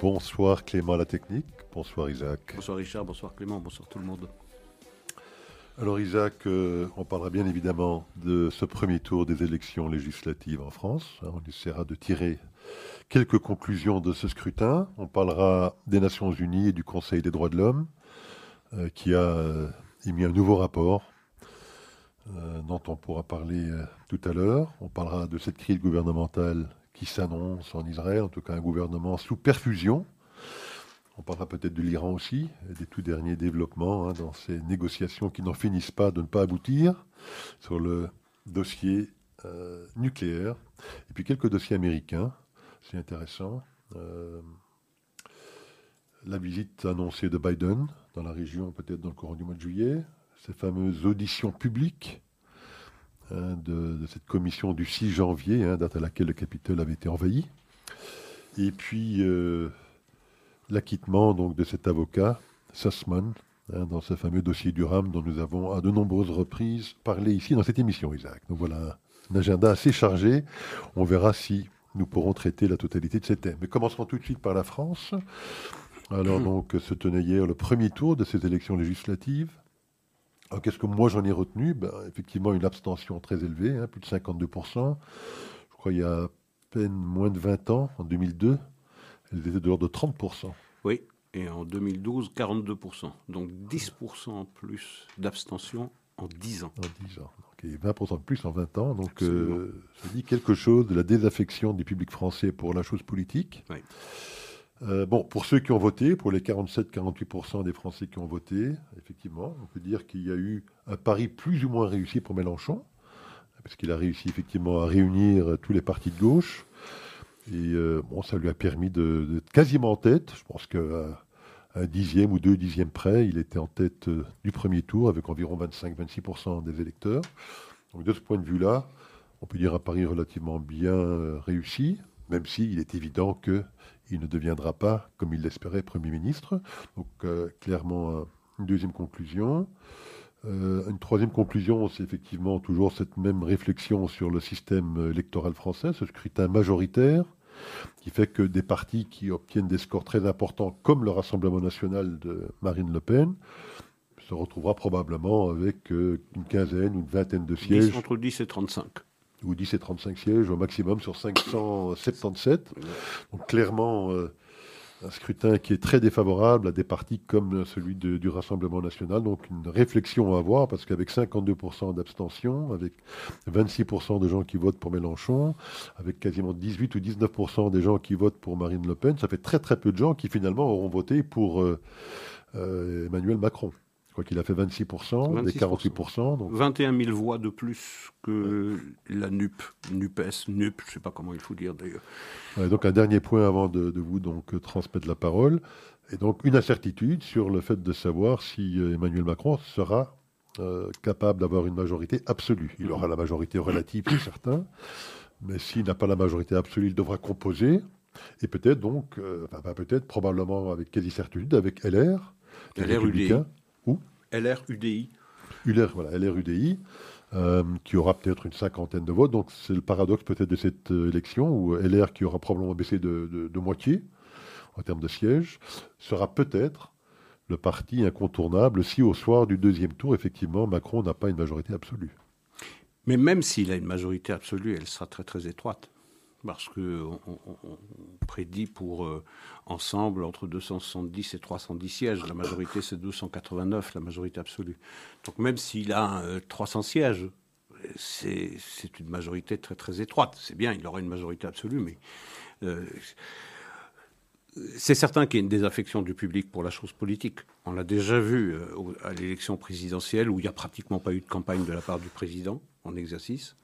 Bonsoir Clément à la technique. Bonsoir Isaac. Bonsoir Richard, bonsoir Clément, bonsoir tout le monde. Alors Isaac, euh, on parlera bien évidemment de ce premier tour des élections législatives en France. On essaiera de tirer quelques conclusions de ce scrutin. On parlera des Nations Unies et du Conseil des droits de l'homme euh, qui a euh, émis un nouveau rapport dont on pourra parler tout à l'heure. On parlera de cette crise gouvernementale qui s'annonce en Israël, en tout cas un gouvernement sous perfusion. On parlera peut-être de l'Iran aussi, des tout derniers développements hein, dans ces négociations qui n'en finissent pas de ne pas aboutir sur le dossier euh, nucléaire. Et puis quelques dossiers américains, c'est intéressant. Euh, la visite annoncée de Biden dans la région, peut-être dans le courant du mois de juillet, ces fameuses auditions publiques hein, de, cette commission du 6 janvier, hein, date à laquelle le Capitole avait été envahi. Et puis euh, l'acquittement donc de cet avocat, Sussman, hein, dans ce fameux dossier du RAM dont nous avons à de nombreuses reprises parlé ici dans cette émission, Isaac. Donc voilà, un agenda assez chargé. On verra si nous pourrons traiter la totalité de ces thèmes. Mais commençons tout de suite par la France. Alors donc se tenait hier le premier tour de ces élections législatives. Qu'est-ce que moi j'en ai retenu? Ben, Effectivement une abstention très élevée, hein, plus de 52%. Je crois il y a à peine moins de 20 ans, en 2002, elles étaient de l'ordre de 30%. Oui, et en 2012, 42%. Donc 10% plus d'abstention en 10 ans. En 10 ans. Et 20% de plus en 20 ans. Donc euh, ça dit quelque chose de la désaffection du public français pour la chose politique. Oui. Euh, bon, pour ceux qui ont voté, pour les 47-48% des Français qui ont voté, effectivement, on peut dire qu'il y a eu un pari plus ou moins réussi pour Mélenchon, parce qu'il a réussi effectivement à réunir tous les partis de gauche. Et euh, bon, ça lui a permis d'être quasiment en tête. Je pense qu'à un dixième ou deux dixièmes près, il était en tête euh, du premier tour avec environ 25-26% des électeurs. Donc de ce point de vue-là, on peut dire un pari relativement bien euh, réussi, même s'il est évident qu'il ne deviendra pas, comme il l'espérait, Premier ministre. Donc clairement, une deuxième conclusion. une troisième conclusion, c'est effectivement toujours cette même réflexion sur le système électoral français, ce scrutin majoritaire qui fait que des partis qui obtiennent des scores très importants, comme le Rassemblement national de Marine Le Pen, se retrouvera probablement avec euh, une quinzaine ou une vingtaine de sièges. entre 10 et 35. Ou 10 et 35 sièges au maximum sur 577. Donc clairement, euh, un scrutin qui est très défavorable à des partis comme celui du Rassemblement national. Donc une réflexion à avoir, parce qu'avec 52% d'abstention, avec 26% de gens qui votent pour Mélenchon, avec quasiment 18 ou 19% des gens qui votent pour Marine Le Pen, ça fait très très peu de gens qui finalement auront voté pour euh, euh, Emmanuel Macron. Crois qu'il a fait 26%, des 48%. Donc... 21 000 voix de plus que la NUP, NUPES, NUP, je ne sais pas comment il faut dire d'ailleurs. donc un dernier point avant de, vous donc transmettre la parole. Et donc une incertitude sur le fait de savoir si euh, Emmanuel Macron sera euh, capable d'avoir une majorité absolue. Il aura la majorité relative, c'est certain. Mais s'il n'a pas la majorité absolue, il devra composer. Et peut-être donc, euh, enfin, peut-être probablement avec quasi certitude, avec LR, LR républicains. LR-UDI. LR, voilà, LR-UDI, euh, qui aura peut-être une cinquantaine de votes. Donc c'est le paradoxe peut-être de cette euh, élection, où LR, qui aura probablement baissé de, moitié en termes de sièges, sera peut-être le parti incontournable si au soir du deuxième tour, effectivement, Macron n'a pas une majorité absolue. Mais même s'il a une majorité absolue, elle sera très très étroite parce qu'on on, prédit pour euh, ensemble entre 270 et 310 sièges. La majorité, c'est 289, la majorité absolue. Donc même s'il a 300 euh, sièges, c'est une majorité très très étroite. C'est bien, il aura une majorité absolue, mais euh, c'est certain qu'il y a une désaffection du public pour la chose politique. On l'a déjà vu à l'élection présidentielle où il n'y a pratiquement pas eu de campagne de la part du président en exercice.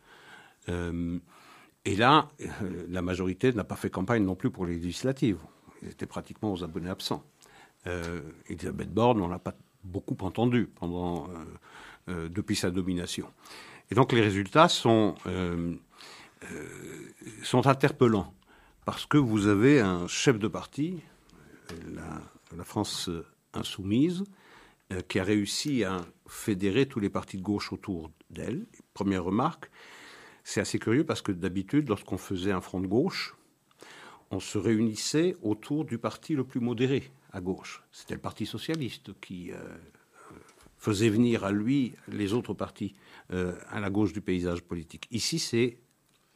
Et là, euh, la majorité n'a pas fait campagne non plus pour les législatives. Ils étaient pratiquement aux abonnés absents. Euh, Elisabeth Borne, on l'a pas beaucoup entendu euh, depuis sa domination. Et donc les résultats sont, sont interpellants parce que vous avez un chef de parti, la, la France insoumise, qui a réussi à fédérer tous les partis de gauche autour d'elle. Première remarque, c'est assez curieux parce que d'habitude, lorsqu'on faisait un front de gauche, on se réunissait autour du parti le plus modéré à gauche. C'était le Parti socialiste qui euh, faisait venir à lui les autres partis euh, à la gauche du paysage politique. Ici, c'est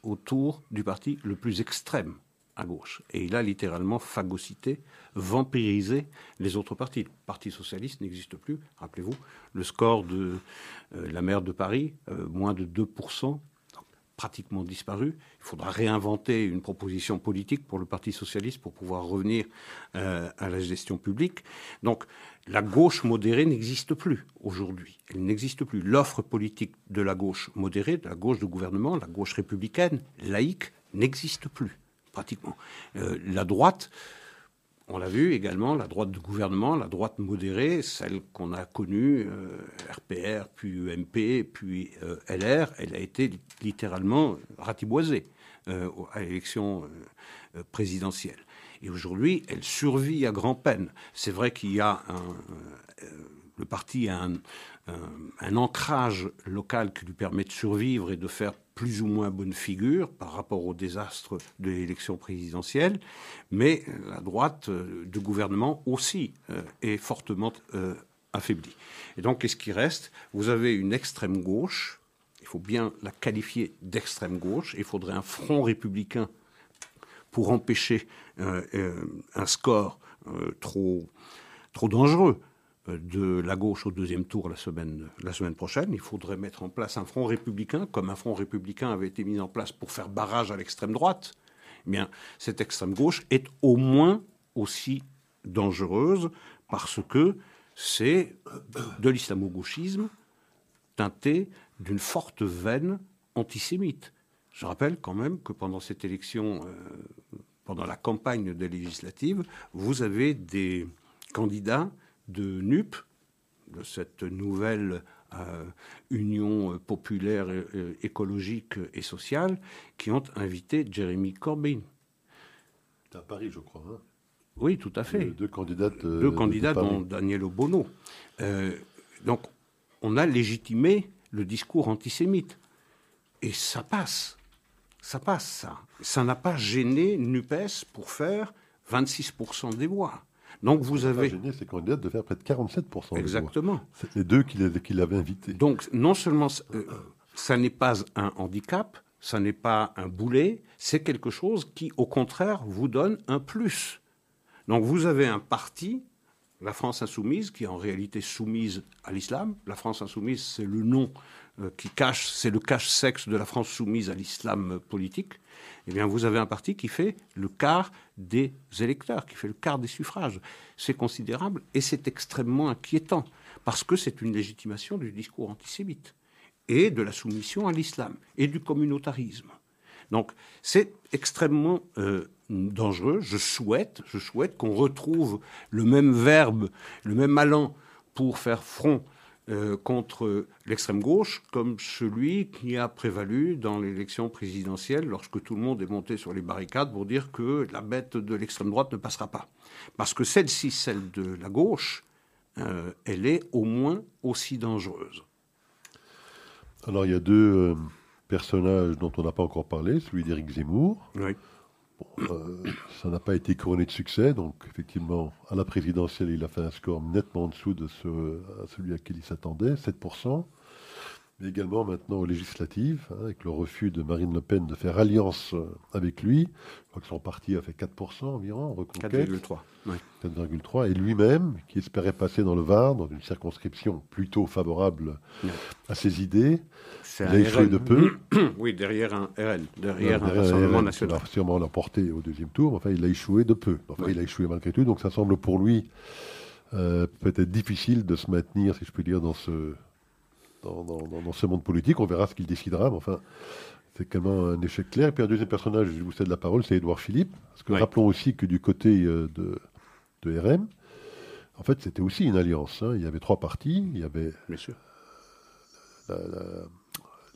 autour du parti le plus extrême à gauche. Et il a littéralement phagocyté, vampirisé les autres partis. Le Parti socialiste n'existe plus. Rappelez-vous, le score de euh, la maire de Paris, euh, moins de 2%, pratiquement disparu. Il faudra réinventer une proposition politique pour le Parti socialiste pour pouvoir revenir euh, à la gestion publique. Donc la gauche modérée n'existe plus aujourd'hui. Elle n'existe plus. L'offre politique de la gauche modérée, de la gauche de gouvernement, la gauche républicaine, laïque, n'existe plus pratiquement. Euh, la droite, on l'a vu également, la droite du gouvernement, la droite modérée, celle qu'on a connue, RPR, euh, puis UMP, puis euh, LR, elle a été littéralement ratiboisée à l'élection présidentielle. Et aujourd'hui, elle survit à grand-peine. C'est vrai qu'il y a un, le parti a un, un, ancrage local qui lui permet de survivre et de faire plus ou moins bonne figure par rapport au désastre de l'élection présidentielle, mais la droite euh, du gouvernement aussi euh, est fortement euh, affaiblie. Et donc, qu'est-ce qui reste? Vous avez une extrême gauche, il faut bien la qualifier d'extrême gauche, il faudrait un front républicain pour empêcher un score trop, trop dangereux de la gauche au deuxième tour la semaine, la semaine prochaine. Il faudrait mettre en place un front républicain, comme un front républicain avait été mis en place pour faire barrage à l'extrême droite. Eh bien, cette extrême gauche est au moins aussi dangereuse parce que c'est de l'islamo-gauchisme teinté d'une forte veine antisémite. Je rappelle quand même que pendant cette élection, euh, pendant la campagne des législatives, vous avez des candidats de NUP, de cette nouvelle euh, union populaire, écologique et sociale, qui ont invité Jeremy Corbyn. C'est à Paris, je crois. Hein. oui, tout à fait. deux candidates. Euh, deux candidats, dont Daniel Obono. Euh, donc, on a légitimé le discours antisémite. Et ça passe. Ça passe, ça. Ça n'a pas gêné NUPES pour faire 26% des voix. Donc vous avez. gêné ces candidats de faire près de 47%. Exactement. C'est les deux qui l'avaient invité. Donc non seulement euh, ça n'est pas un handicap, ça n'est pas un boulet, c'est quelque chose qui, au contraire, vous donne un plus. Donc vous avez un parti, la France insoumise, qui est en réalité soumise à l'islam. La France insoumise, c'est le nom qui cache, c'est le cache-sexe de la France soumise à l'islam politique, eh bien, vous avez un parti qui fait le quart des électeurs, qui fait le quart des suffrages. C'est considérable et c'est extrêmement inquiétant, parce que c'est une légitimation du discours antisémite et de la soumission à l'islam et du communautarisme. Donc, c'est extrêmement euh, dangereux. Je souhaite, je souhaite qu'on retrouve le même verbe, le même allant pour faire front euh, contre l'extrême gauche comme celui qui a prévalu dans l'élection présidentielle lorsque tout le monde est monté sur les barricades pour dire que la bête de l'extrême droite ne passera pas. Parce que celle-ci, celle de la gauche, euh, elle est au moins aussi dangereuse. Alors il y a deux euh, personnages dont on n'a pas encore parlé, celui d'Éric Zemmour. Oui. Euh, ça n'a pas été couronné de succès, donc effectivement, à la présidentielle, il a fait un score nettement en dessous de celui à qui il s'attendait, 7% mais également maintenant aux législatives, hein, avec le refus de Marine Le Pen de faire alliance euh, avec lui. Je crois que son parti a fait 4% environ, reconquête. 4,3. 4,3. Et lui-même, qui espérait passer dans le Var, dans une circonscription plutôt favorable à ses idées, il a échoué de peu. oui, derrière un RN, derrière, un Rassemblement national. Il a sûrement l'emporté au deuxième tour, enfin il a échoué de peu. Enfin, il a échoué malgré tout, donc ça semble pour lui euh, peut-être difficile de se maintenir, si je peux dire, dans ce dans, ce monde politique. On verra ce qu'il décidera, mais enfin, c'est quand même un échec clair. Et puis un deuxième personnage, je vous cède la parole, c'est Édouard Philippe. Parce que rappelons aussi que du côté euh, de, de RM, en fait, c'était aussi une alliance. Hein. Il y avait trois partis. Il y avait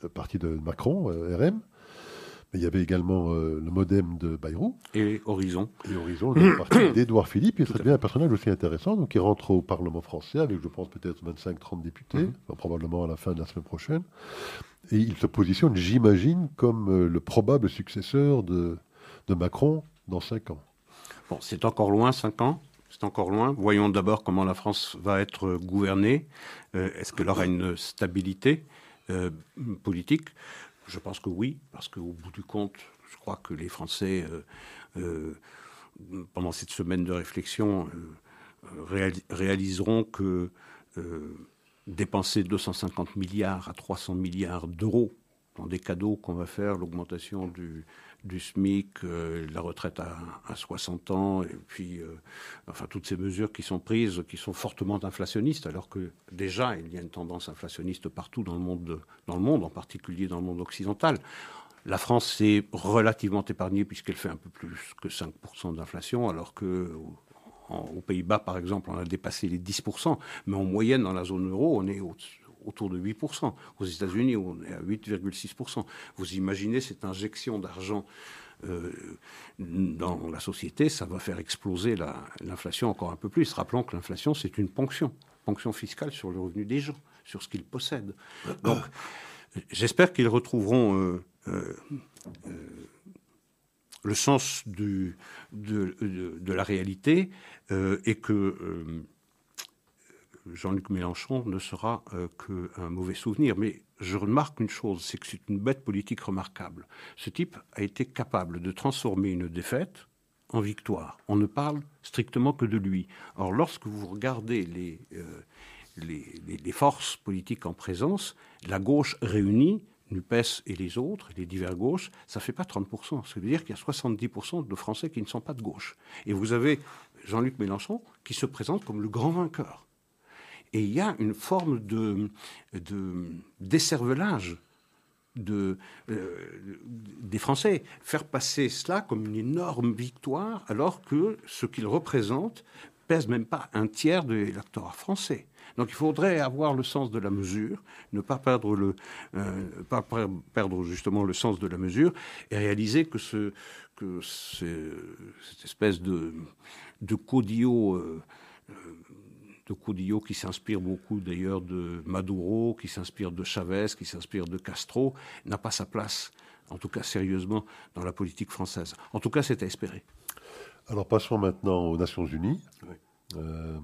le parti de Macron, euh, RM il y avait également euh, le modem de Bayrou. Et Horizon. Et Horizon, le parti d'Edouard Philippe. Et c'est bien un personnage aussi intéressant, donc il rentre au Parlement français avec, je pense, peut-être 25-30 députés, mhm. probablement à la fin de la semaine prochaine. Et il se positionne, j'imagine, comme euh, le probable successeur de, de Macron dans 5 ans Bon, c'est encore loin, 5 ans? C'est encore loin? Voyons d'abord comment la France va être gouvernée. Euh, est-ce qu'elle aura une stabilité euh, politique? Je pense que oui, parce qu'au bout du compte, je crois que les Français, euh, pendant cette semaine de réflexion, réaliseront que dépenser 250 milliards à 300 milliards d'euros dans des cadeaux qu'on va faire, l'augmentation du, du SMIC, euh, la retraite à, 60 ans, et puis euh, enfin toutes ces mesures qui sont prises, qui sont fortement inflationnistes, alors que déjà il y a une tendance inflationniste partout dans le monde, dans le monde, en particulier dans le monde occidental. La France est relativement épargnée puisqu'elle fait un peu plus que 5% d'inflation, alors que aux Pays-Bas, par exemple, on a dépassé les 10%, mais en moyenne, dans la zone euro, on est autour de 8%. Aux États-Unis, on est à 8,6%. Vous imaginez cette injection d'argent euh, dans la société, ça va faire exploser l'inflation encore un peu plus. Rappelons que l'inflation, c'est une ponction, ponction fiscale sur le revenu des gens, sur ce qu'ils possèdent. Donc, j'espère qu'ils retrouveront euh, euh, le sens de, de, la réalité et que Jean-Luc Mélenchon ne sera euh, qu'un mauvais souvenir. Mais je remarque une chose, c'est que c'est une bête politique remarquable. Ce type a été capable de transformer une défaite en victoire. On ne parle strictement que de lui. Or, lorsque vous regardez les, euh, forces politiques en présence, la gauche réunie, NUPES et les autres, les divers gauches, ça ne fait pas 30%. Ça veut dire qu'il y a 70% de Français qui ne sont pas de gauche. Et vous avez Jean-Luc Mélenchon qui se présente comme le grand vainqueur. Et il y a une forme de, de euh, des Français. Faire passer cela comme une énorme victoire, alors que ce qu'ils représentent pèse même pas un tiers de l'électorat français. Donc il faudrait avoir le sens de la mesure, ne pas perdre, euh, justement le sens de la mesure et réaliser que, ce, que cette espèce de, de euh, de Cudillo, qui s'inspire beaucoup d'ailleurs de Maduro, qui s'inspire de Chavez, qui s'inspire de Castro, n'a pas sa place, en tout cas sérieusement, dans la politique française. En tout cas, c'est à espérer. Alors passons maintenant aux Nations Unies. Euh,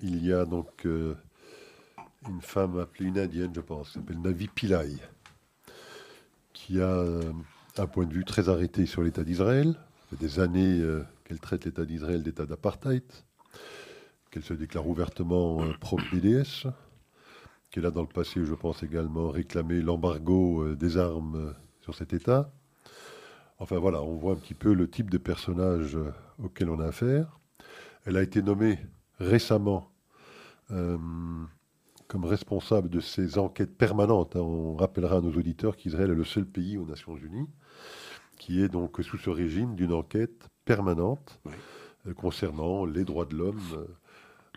il y a donc euh, une femme appelée une indienne, je pense, qui s'appelle Navi Pillai, qui a euh, un point de vue très arrêté sur l'État d'Israël. Ça fait des années qu'elle traite l'État d'Israël d'État d'apartheid qu'elle se déclare ouvertement euh, pro-BDS, qu'elle a dans le passé, je pense également, réclamé l'embargo euh, des armes euh, sur cet État. Enfin voilà, on voit un petit peu le type de personnage auquel on a affaire. Elle a été nommée récemment comme responsable de ces enquêtes permanentes. Hein. On rappellera à nos auditeurs qu'Israël est le seul pays aux Nations Unies qui est donc sous ce régime d'une enquête permanente concernant les droits de l'homme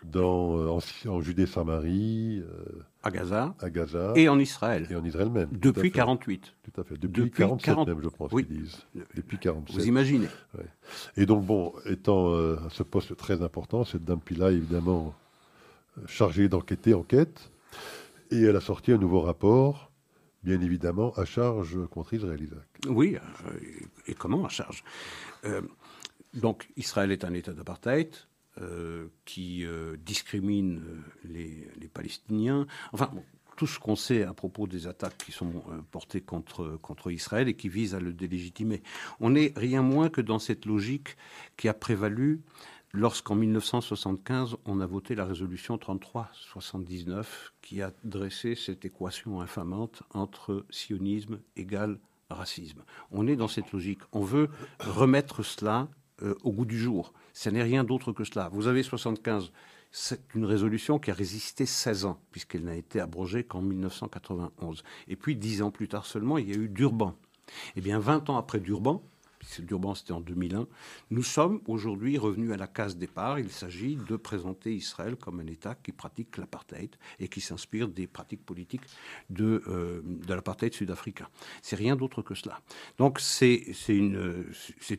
dans, euh, en, Judée-Samarie, euh, à, Gaza, à Gaza, et en Israël. Et en Israël même. Depuis 48. Tout à fait. Depuis, 47 même, je pense oui. qu'ils disent. Depuis 47. Vous imaginez. Et donc, bon, étant euh, à ce poste très important, cette dame Pila, évidemment, chargée d'enquêter, enquête. Et elle a sorti un nouveau rapport, bien évidemment, à charge contre Israël, Isaac. Oui, et comment à charge? Donc, Israël est un État d'apartheid. Euh, qui euh, discrimine euh, les, Palestiniens. Enfin, tout ce qu'on sait à propos des attaques qui sont portées contre, contre Israël et qui visent à le délégitimer. On n'est rien moins que dans cette logique qui a prévalu lorsqu'en 1975, on a voté la résolution 33-79 qui a dressé cette équation infamante entre sionisme égal racisme. On est dans cette logique. On veut remettre cela au goût du jour. Ce n'est rien d'autre que cela. Vous avez 75, c'est une résolution qui a résisté 16 ans, puisqu'elle n'a été abrogée qu'en 1991. Et puis, 10 ans plus tard seulement, il y a eu Durban. Eh bien, 20 ans après Durban, Durban c'était en 2001, nous sommes aujourd'hui revenus à la case départ. Il s'agit de présenter Israël comme un État qui pratique l'apartheid et qui s'inspire des pratiques politiques de, euh, l'apartheid sud-africain. C'est rien d'autre que cela. Donc c'est une,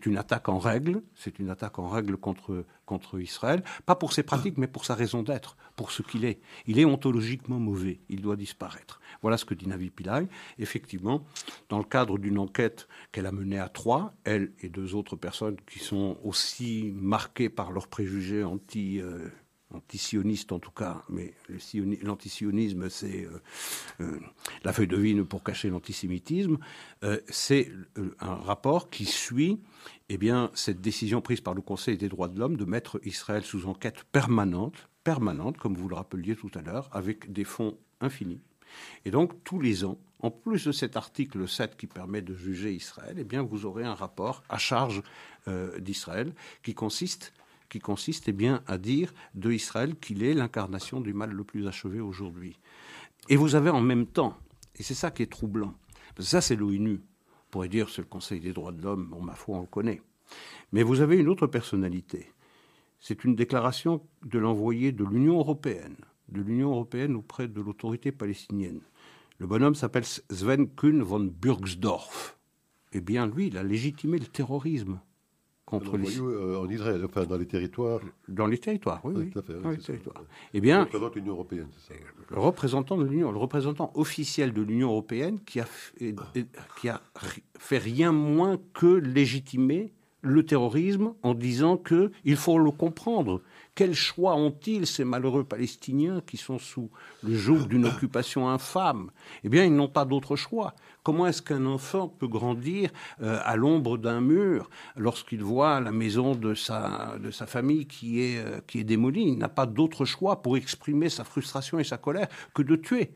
une attaque en règle, c'est une attaque en règle contre, contre Israël, pas pour ses pratiques, mais pour sa raison d'être, pour ce qu'il est. Il est ontologiquement mauvais, il doit disparaître. Voilà ce que dit Navi Pillay. Effectivement, dans le cadre d'une enquête qu'elle a menée à trois, elle et deux autres personnes qui sont aussi marquées par leurs préjugés anti... Euh, antisioniste en tout cas, mais l'antisionisme, c'est euh, euh, la feuille de vigne pour cacher l'antisémitisme, euh, c'est un rapport qui suit eh cette décision prise par le Conseil des droits de l'homme de mettre Israël sous enquête permanente, permanente, comme vous le rappeliez tout à l'heure, avec des fonds infinis. Et donc, tous les ans, en plus de cet article 7 qui permet de juger Israël, eh bien, vous aurez un rapport à charge d'Israël qui consiste qui consiste eh bien, à dire de Israël qu'il est l'incarnation du mal le plus achevé aujourd'hui. Et vous avez en même temps, et c'est ça qui est troublant, parce que ça c'est l'ONU, on pourrait dire c'est le Conseil des droits de l'homme, bon ma foi on le connaît, mais vous avez une autre personnalité. C'est une déclaration de l'envoyé de l'Union européenne, de l'Union européenne auprès de l'autorité palestinienne. Le bonhomme s'appelle Sven Kuhn von Burgsdorf. Eh bien, lui, il a légitimé le terrorisme contre les... Euh, en Israël, enfin dans les territoires. Dans les territoires, oui, oui. dans les territoires. Eh bien, représente l'Union européenne, c'est ça. Le représentant de l'Union, le représentant officiel de l'Union européenne, qui a, qui a fait rien moins que légitimer le terrorisme en disant que il faut le comprendre. Quel choix ont-ils, ces malheureux Palestiniens qui sont sous le joug d'une occupation infâme? Eh bien, ils n'ont pas d'autre choix. Comment est-ce qu'un enfant peut grandir euh, à l'ombre d'un mur lorsqu'il voit la maison de sa, famille qui est, euh, qui est démolie? Il n'a pas d'autre choix pour exprimer sa frustration et sa colère que de tuer.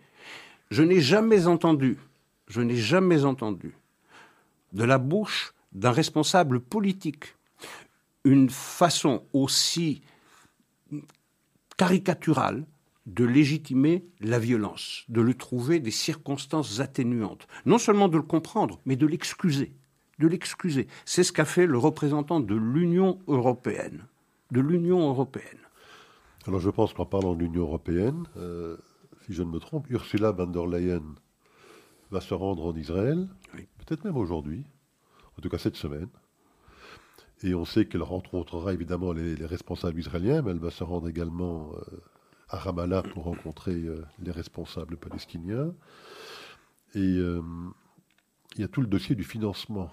Je n'ai jamais entendu, je n'ai jamais entendu de la bouche d'un responsable politique une façon aussi caricaturale de légitimer la violence, de lui trouver des circonstances atténuantes, non seulement de le comprendre, mais de l'excuser, de l'excuser. C'est ce qu'a fait le représentant de l'Union européenne, de l'Union européenne. Alors je pense qu'en parlant de l'Union européenne, euh, si je ne me trompe, Ursula von der Leyen va se rendre en Israël, peut-être même aujourd'hui, en tout cas cette semaine. Et on sait qu'elle rencontrera évidemment les, responsables israéliens, mais elle va se rendre également euh, à Ramallah pour rencontrer euh, les responsables palestiniens. Et euh, il y a tout le dossier du financement.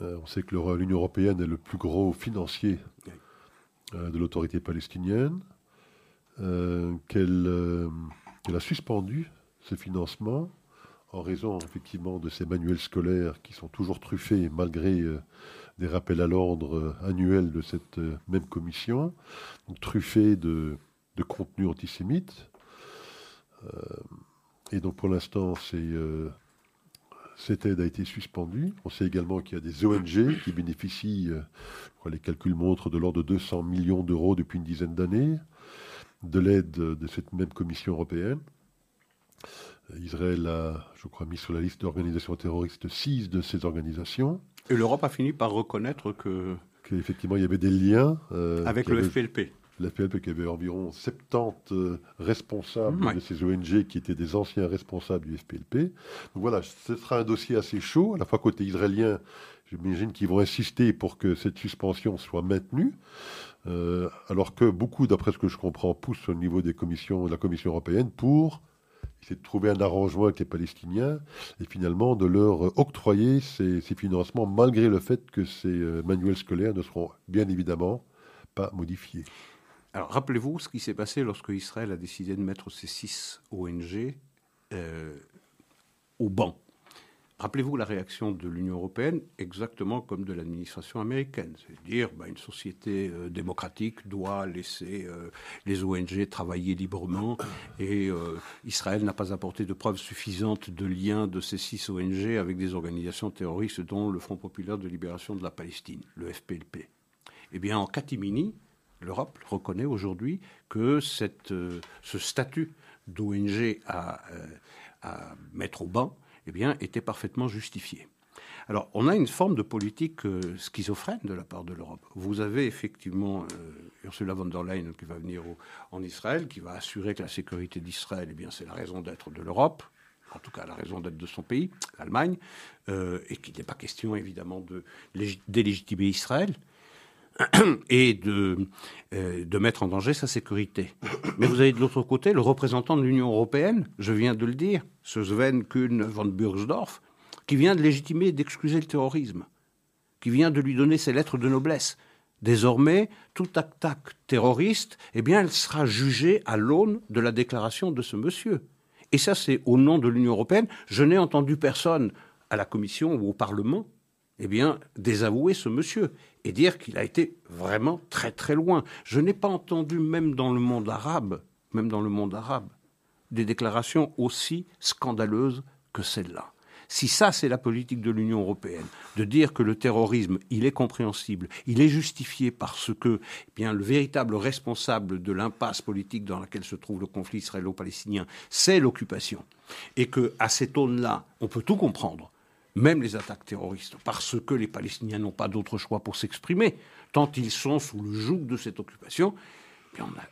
on sait que l'Union européenne est le plus gros financier de l'autorité palestinienne, qu'elle a suspendu ce financement en raison effectivement de ces manuels scolaires qui sont toujours truffés malgré euh, des rappels à l'ordre euh, annuels de cette euh, même commission, truffés de, de contenu antisémite. et donc pour l'instant, cette aide a été suspendue. On sait également qu'il y a des ONG qui bénéficient, les calculs montrent, de l'ordre de 200 millions d'euros depuis une dizaine d'années de l'aide de cette même commission européenne. Israël a, je crois, mis sur la liste d'organisations terroristes six de ces organisations. Et l'Europe a fini par reconnaître que... Qu'effectivement, il y avait des liens. Euh, avec le FPLP. Le FPLP qui avait environ 70 euh, responsables de ces ONG qui étaient des anciens responsables du FPLP. Donc voilà, ce sera un dossier assez chaud, à la fois côté israélien, j'imagine qu'ils vont insister pour que cette suspension soit maintenue. Euh, alors que beaucoup, d'après ce que je comprends, poussent au niveau des commissions, de la Commission européenne pour c'est de trouver un arrangement avec les Palestiniens et finalement de leur octroyer ces, financements malgré le fait que ces euh, manuels scolaires ne seront bien évidemment pas modifiés. Alors rappelez-vous ce qui s'est passé lorsque Israël a décidé de mettre ces six ONG euh, au banc. Rappelez-vous la réaction de l'Union européenne, exactement comme de l'administration américaine. C'est-à-dire, bah, une société euh, démocratique doit laisser euh, les ONG travailler librement et euh, Israël n'a pas apporté de preuves suffisantes de lien de ces six ONG avec des organisations terroristes, dont le Front populaire de libération de la Palestine, le FPLP. Eh bien, en catimini, l'Europe reconnaît aujourd'hui que cette, ce statut d'ONG à, à mettre au banc eh bien, était parfaitement justifié. Alors, on a une forme de politique euh, schizophrène de la part de l'Europe. Vous avez effectivement euh, Ursula von der Leyen qui va venir en Israël, qui va assurer que la sécurité d'Israël, eh bien, c'est la raison d'être de l'Europe, en tout cas la raison d'être de son pays, l'Allemagne, euh, et qu'il n'est pas question évidemment de délégitimer Israël. et de, euh, de mettre en danger sa sécurité. Mais vous avez de l'autre côté le représentant de l'Union européenne, je viens de le dire, ce Sven Kuhn von Burgsdorf, qui vient de légitimer et d'excuser le terrorisme, qui vient de lui donner ses lettres de noblesse. Désormais, toute attaque terroriste, eh elle sera jugée à l'aune de la déclaration de ce monsieur. Et ça, c'est au nom de l'Union européenne. Je n'ai entendu personne à la Commission ou au Parlement, eh bien, désavouer ce monsieur et dire qu'il a été vraiment très très loin. Je n'ai pas entendu, même dans le monde arabe, même dans le monde arabe, des déclarations aussi scandaleuses que celle-là. Si ça, c'est la politique de l'Union européenne, de dire que le terrorisme, il est compréhensible, il est justifié parce que eh le véritable responsable de l'impasse politique dans laquelle se trouve le conflit israélo-palestinien, c'est l'occupation, et que à cette aune-là, on peut tout comprendre, même les attaques terroristes, parce que les Palestiniens n'ont pas d'autre choix pour s'exprimer, tant ils sont sous le joug de cette occupation, bien on a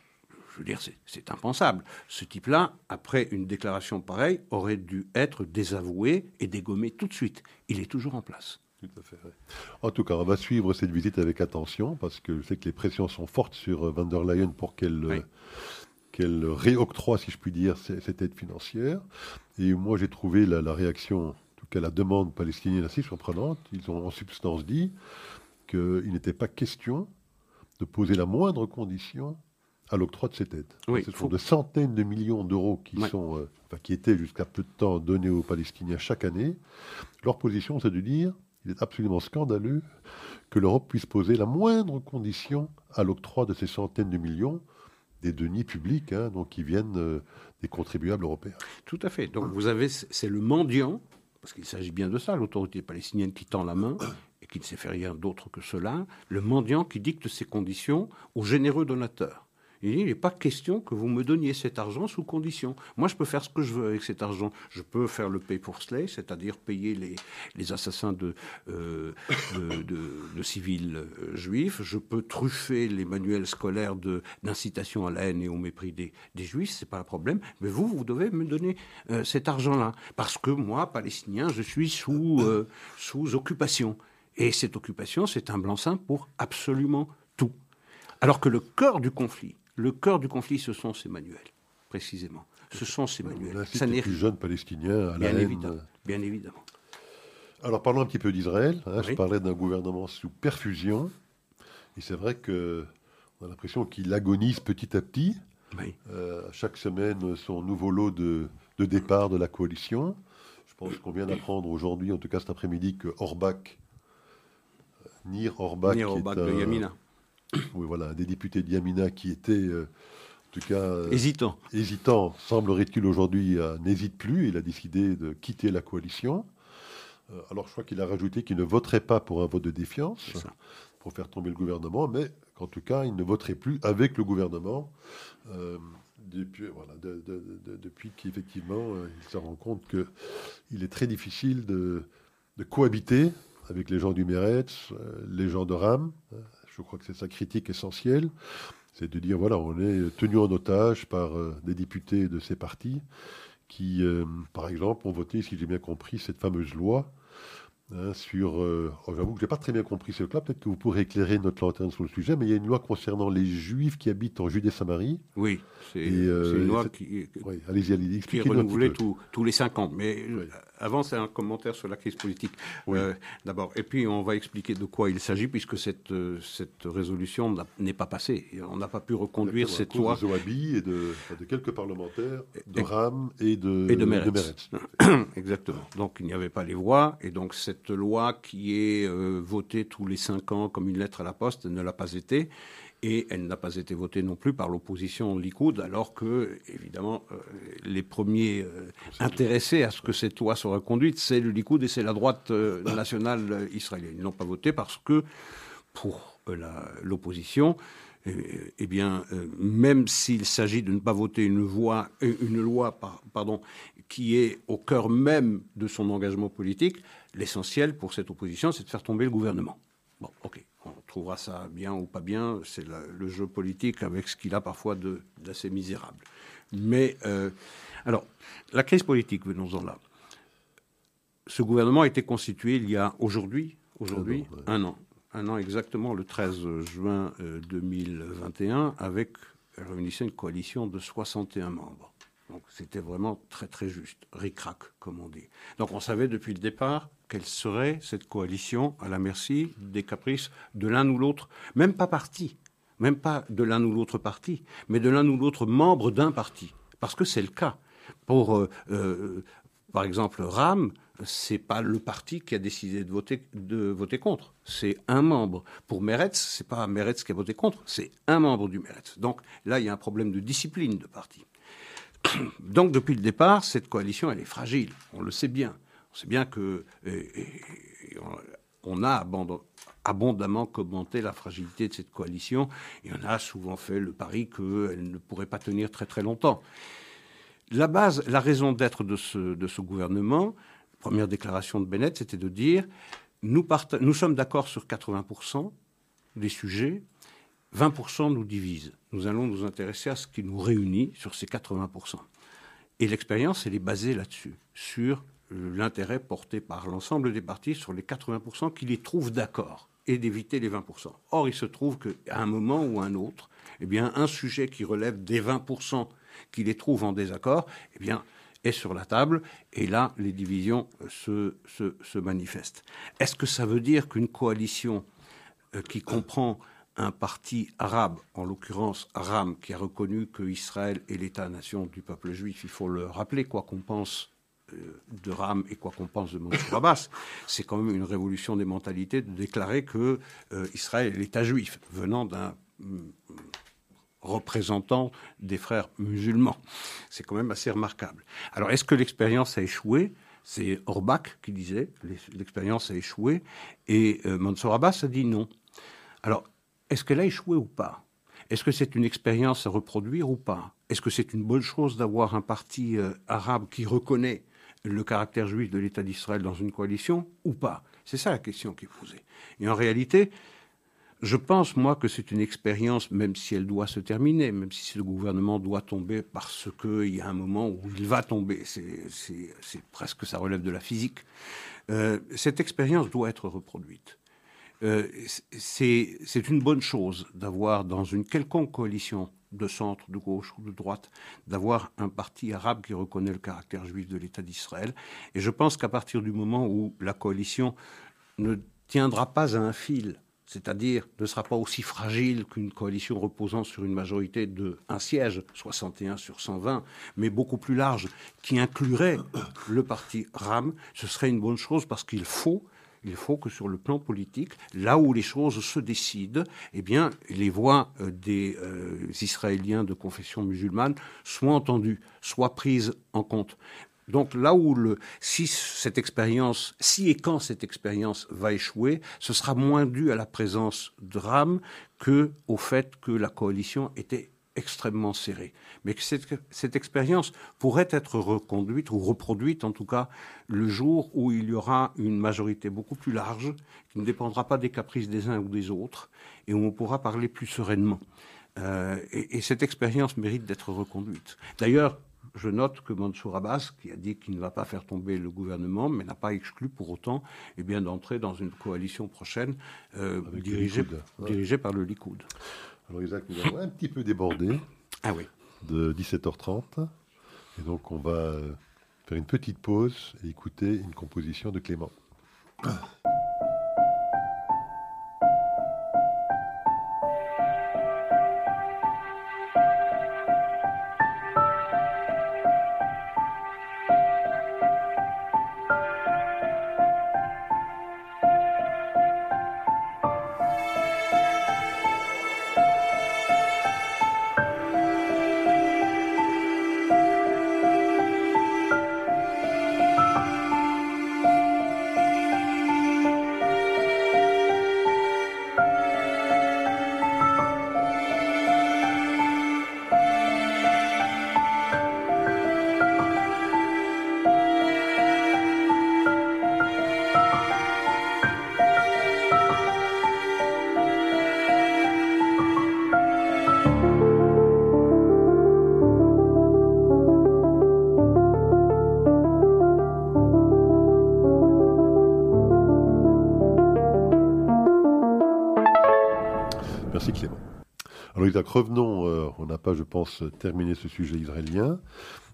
je veux dire, c'est impensable. Ce type-là, après une déclaration pareille, aurait dû être désavoué et dégommé tout de suite. Il est toujours en place. Tout à fait. En tout cas, on va suivre cette visite avec attention parce que je sais que les pressions sont fortes sur euh, van der Leyen pour qu'elle euh, qu'elle réoctroie, si je puis dire, cette aide financière. Et moi, j'ai trouvé la, réaction, cas la demande palestinienne assez surprenante. Ils ont en substance dit qu'il n'était pas question de poser la moindre condition à l'octroi de cette aide. Ce sont de centaines de millions d'euros qui, sont, euh, qui étaient jusqu'à peu de temps donnés aux Palestiniens chaque année. Leur position, c'est de dire il est absolument scandaleux que l'Europe puisse poser la moindre condition à l'octroi de ces centaines de millions des deniers publics, hein, donc qui viennent euh, des contribuables européens. Tout à fait. Donc vous avez, c'est le mendiant, parce qu'il s'agit bien de ça, l'autorité palestinienne qui tend la main et qui ne sait faire rien d'autre que cela, le mendiant qui dicte ses conditions aux généreux donateurs. Il n'est pas question que vous me donniez cet argent sous condition. Moi, je peux faire ce que je veux avec cet argent. Je peux faire le pay pour slay, c'est-à-dire payer les, les assassins de, euh, de, civils euh, juifs. Je peux truffer les manuels scolaires d'incitation à la haine et au mépris des, des juifs, c'est pas un problème. Mais vous, vous devez me donner euh, cet argent-là. Parce que moi, palestinien, je suis sous, sous occupation. Et cette occupation, c'est un blanc-seing pour absolument tout. Alors que le cœur du conflit, le cœur du conflit, ce sont ces manuels, précisément. Ce sont ces manuels. Ça n'est plus jeune palestinien à la bien Évidemment, bien évidemment. Alors parlons un petit peu d'Israël. Hein. Je parlais d'un gouvernement sous perfusion. Et c'est vrai qu'on a l'impression qu'il agonise petit à petit. Euh, chaque semaine, son nouveau lot de, de, départ de la coalition. Je pense qu'on vient d'apprendre aujourd'hui, en tout cas cet après-midi, que Orbach, euh, Nir Orbach, Nir Orbach de Yamina oui, voilà, des députés de Yamina qui étaient, euh, en tout cas, euh, hésitant. Semblerait-il aujourd'hui, euh, n'hésite plus. Il a décidé de quitter la coalition. alors, je crois qu'il a rajouté qu'il ne voterait pas pour un vote de défiance pour faire tomber le gouvernement, mais qu'en tout cas, il ne voterait plus avec le gouvernement. depuis, voilà, depuis qu'effectivement, il se rend compte qu'il est très difficile de, de, cohabiter avec les gens du Méretz, les gens de RAM, je crois que c'est sa critique essentielle, c'est de dire voilà, on est tenu en otage par euh, des députés de ces partis qui, euh, par exemple, ont voté, si j'ai bien compris, cette fameuse loi Hein, sur, euh, oh, j'avoue que je n'ai pas très bien compris ce cas. Peut-être que vous pourrez éclairer notre lanterne sur le sujet, mais il y a une loi concernant les Juifs qui habitent en Judée-Samarie. Oui, c'est euh, une loi qui, oui, allez-y, allez qui est renouvelée tous les cinq ans. Mais euh, avant, c'est un commentaire sur la crise politique. D'abord, et puis on va expliquer de quoi il s'agit, puisque cette cette résolution n'est pas passée. On n'a pas pu reconduire cette loi. De Zoabi et de, de, quelques parlementaires, de RAM et de et de Meretz. Exactement. Donc il n'y avait pas les voix, et donc cette cette loi qui est euh, votée tous les cinq ans comme une lettre à la poste ne l'a pas été. Et elle n'a pas été votée non plus par l'opposition Likoud, alors que, évidemment, euh, les premiers euh, intéressés à ce que cette loi soit conduite, c'est le Likoud et c'est la droite nationale israélienne. Ils n'ont pas voté parce que, pour l'opposition, eh bien, même s'il s'agit de ne pas voter une, une loi pardon, qui est au cœur même de son engagement politique, l'essentiel pour cette opposition, c'est de faire tomber le gouvernement. Bon, ok, on trouvera ça bien ou pas bien, c'est le jeu politique avec ce qu'il a parfois d'assez misérable. Mais, euh, alors, la crise politique, venons-en là. Ce gouvernement a été constitué il y a aujourd'hui, aujourd'hui, un an. un an exactement, le 13 juin 2021, avec réunissait une coalition de 61 membres. Donc c'était vraiment très très juste, ric-rac comme on dit. Donc on savait depuis le départ quelle serait cette coalition à la merci des caprices de l'un ou l'autre, même pas parti, même pas de l'un ou l'autre parti, mais de l'un ou l'autre membre d'un parti, parce que c'est le cas. Pour, euh, euh, par exemple, RAM, c'est pas le parti qui a décidé de voter, contre, c'est un membre. Pour Meretz, c'est pas Meretz qui a voté contre, c'est un membre du Meretz. Donc là, il y a un problème de discipline de parti. Donc depuis le départ, cette coalition, elle est fragile. On le sait bien. On sait bien que on a abondamment commenté la fragilité de cette coalition et on a souvent fait le pari qu'elle ne pourrait pas tenir très très longtemps. La base, la raison d'être de ce, gouvernement, première déclaration de Bennett, c'était de dire nous, nous sommes d'accord sur 80% des sujets, 20% nous divisent. Nous allons nous intéresser à ce qui nous réunit sur ces 80%. Et l'expérience, elle est basée là-dessus, sur l'intérêt porté par l'ensemble des partis sur les 80% qui les trouvent d'accord et d'éviter les 20%. Or, il se trouve qu'à un moment ou un autre, eh bien, un sujet qui relève des 20% qui les trouvent en désaccord, eh est sur la table, et là, les divisions se, manifestent. Est-ce que ça veut dire qu'une coalition euh, qui comprend un parti arabe, en l'occurrence RAM, qui a reconnu que Israël est l'État-nation du peuple juif, il faut le rappeler, quoi qu'on pense de Ram et quoi qu'on pense de Mansour Abbas, c'est quand même une révolution des mentalités de déclarer que euh, Israël est l'État juif, venant d'un mm, représentant des frères musulmans. C'est quand même assez remarquable. Alors, est-ce que l'expérience a échoué? C'est Orbach qui disait l'expérience a échoué, et euh, Mansour Abbas a dit non. Alors, est-ce qu'elle a échoué ou pas? Est-ce que c'est une expérience à reproduire ou pas? Est-ce que c'est une bonne chose d'avoir un parti arabe qui reconnaît le caractère juif de l'État d'Israël dans une coalition ou pas? C'est ça la question qui est posée. Et en réalité, je pense, moi, que c'est une expérience, même si elle doit se terminer, même si le gouvernement doit tomber parce qu'il y a un moment où il va tomber. C'est presque, ça relève de la physique. Euh, cette expérience doit être reproduite. Euh, c'est une bonne chose d'avoir dans une quelconque coalition de centre, de gauche ou de droite, d'avoir un parti arabe qui reconnaît le caractère juif de l'État d'Israël. Et je pense qu'à partir du moment où la coalition ne tiendra pas à un fil, c'est-à-dire ne sera pas aussi fragile qu'une coalition reposant sur une majorité de un siège, 61 sur 120, mais beaucoup plus large, qui inclurait le parti RAM, ce serait une bonne chose parce qu'il faut il faut que sur le plan politique, là où les choses se décident, eh bien, les voix euh, des euh, Israéliens de confession musulmane soient entendues, soient prises en compte. Donc là où le, si cette expérience, si et quand cette expérience va échouer, ce sera moins dû à la présence de Ram que au fait que la coalition était extrêmement serré. Mais que cette, cette expérience pourrait être reconduite ou reproduite, en tout cas, le jour où il y aura une majorité beaucoup plus large, qui ne dépendra pas des caprices des uns ou des autres, et où on pourra parler plus sereinement. Euh, et, et, cette expérience mérite d'être reconduite. D'ailleurs, je note que Mansour Abbas, qui a dit qu'il ne va pas faire tomber le gouvernement, mais n'a pas exclu pour autant eh bien, d'entrer dans une coalition prochaine euh, dirigée, dirigée par le Likoud. Alors Isaac, nous avons un petit peu débordé ah oui. de 17h30. Et donc on va faire une petite pause et écouter une composition de Clément. Isaac, revenons, euh, on n'a pas, je pense, terminé ce sujet israélien.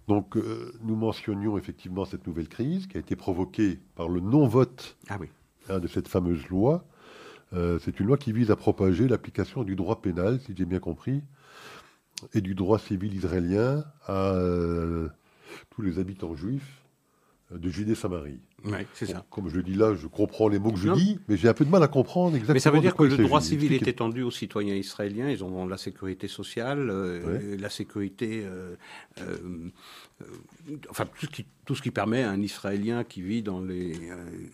Donc euh, nous mentionnions effectivement cette nouvelle crise qui a été provoquée par le non-vote ah oui. hein, de cette fameuse loi. Euh, c'est une loi qui vise à propager l'application du droit pénal, si j'ai bien compris, et du droit civil israélien à tous les habitants juifs de Judée-Samarie. Oui, c'est ça. Comme je le dis là, je comprends les mots que je dis, mais j'ai un peu de mal à comprendre exactement. Mais ça veut dire que le droit civil est étendu aux citoyens israéliens. Ils ont la sécurité sociale, euh, la sécurité, euh, euh, enfin tout ce, qui, tout ce qui permet à un Israélien qui vit dans les,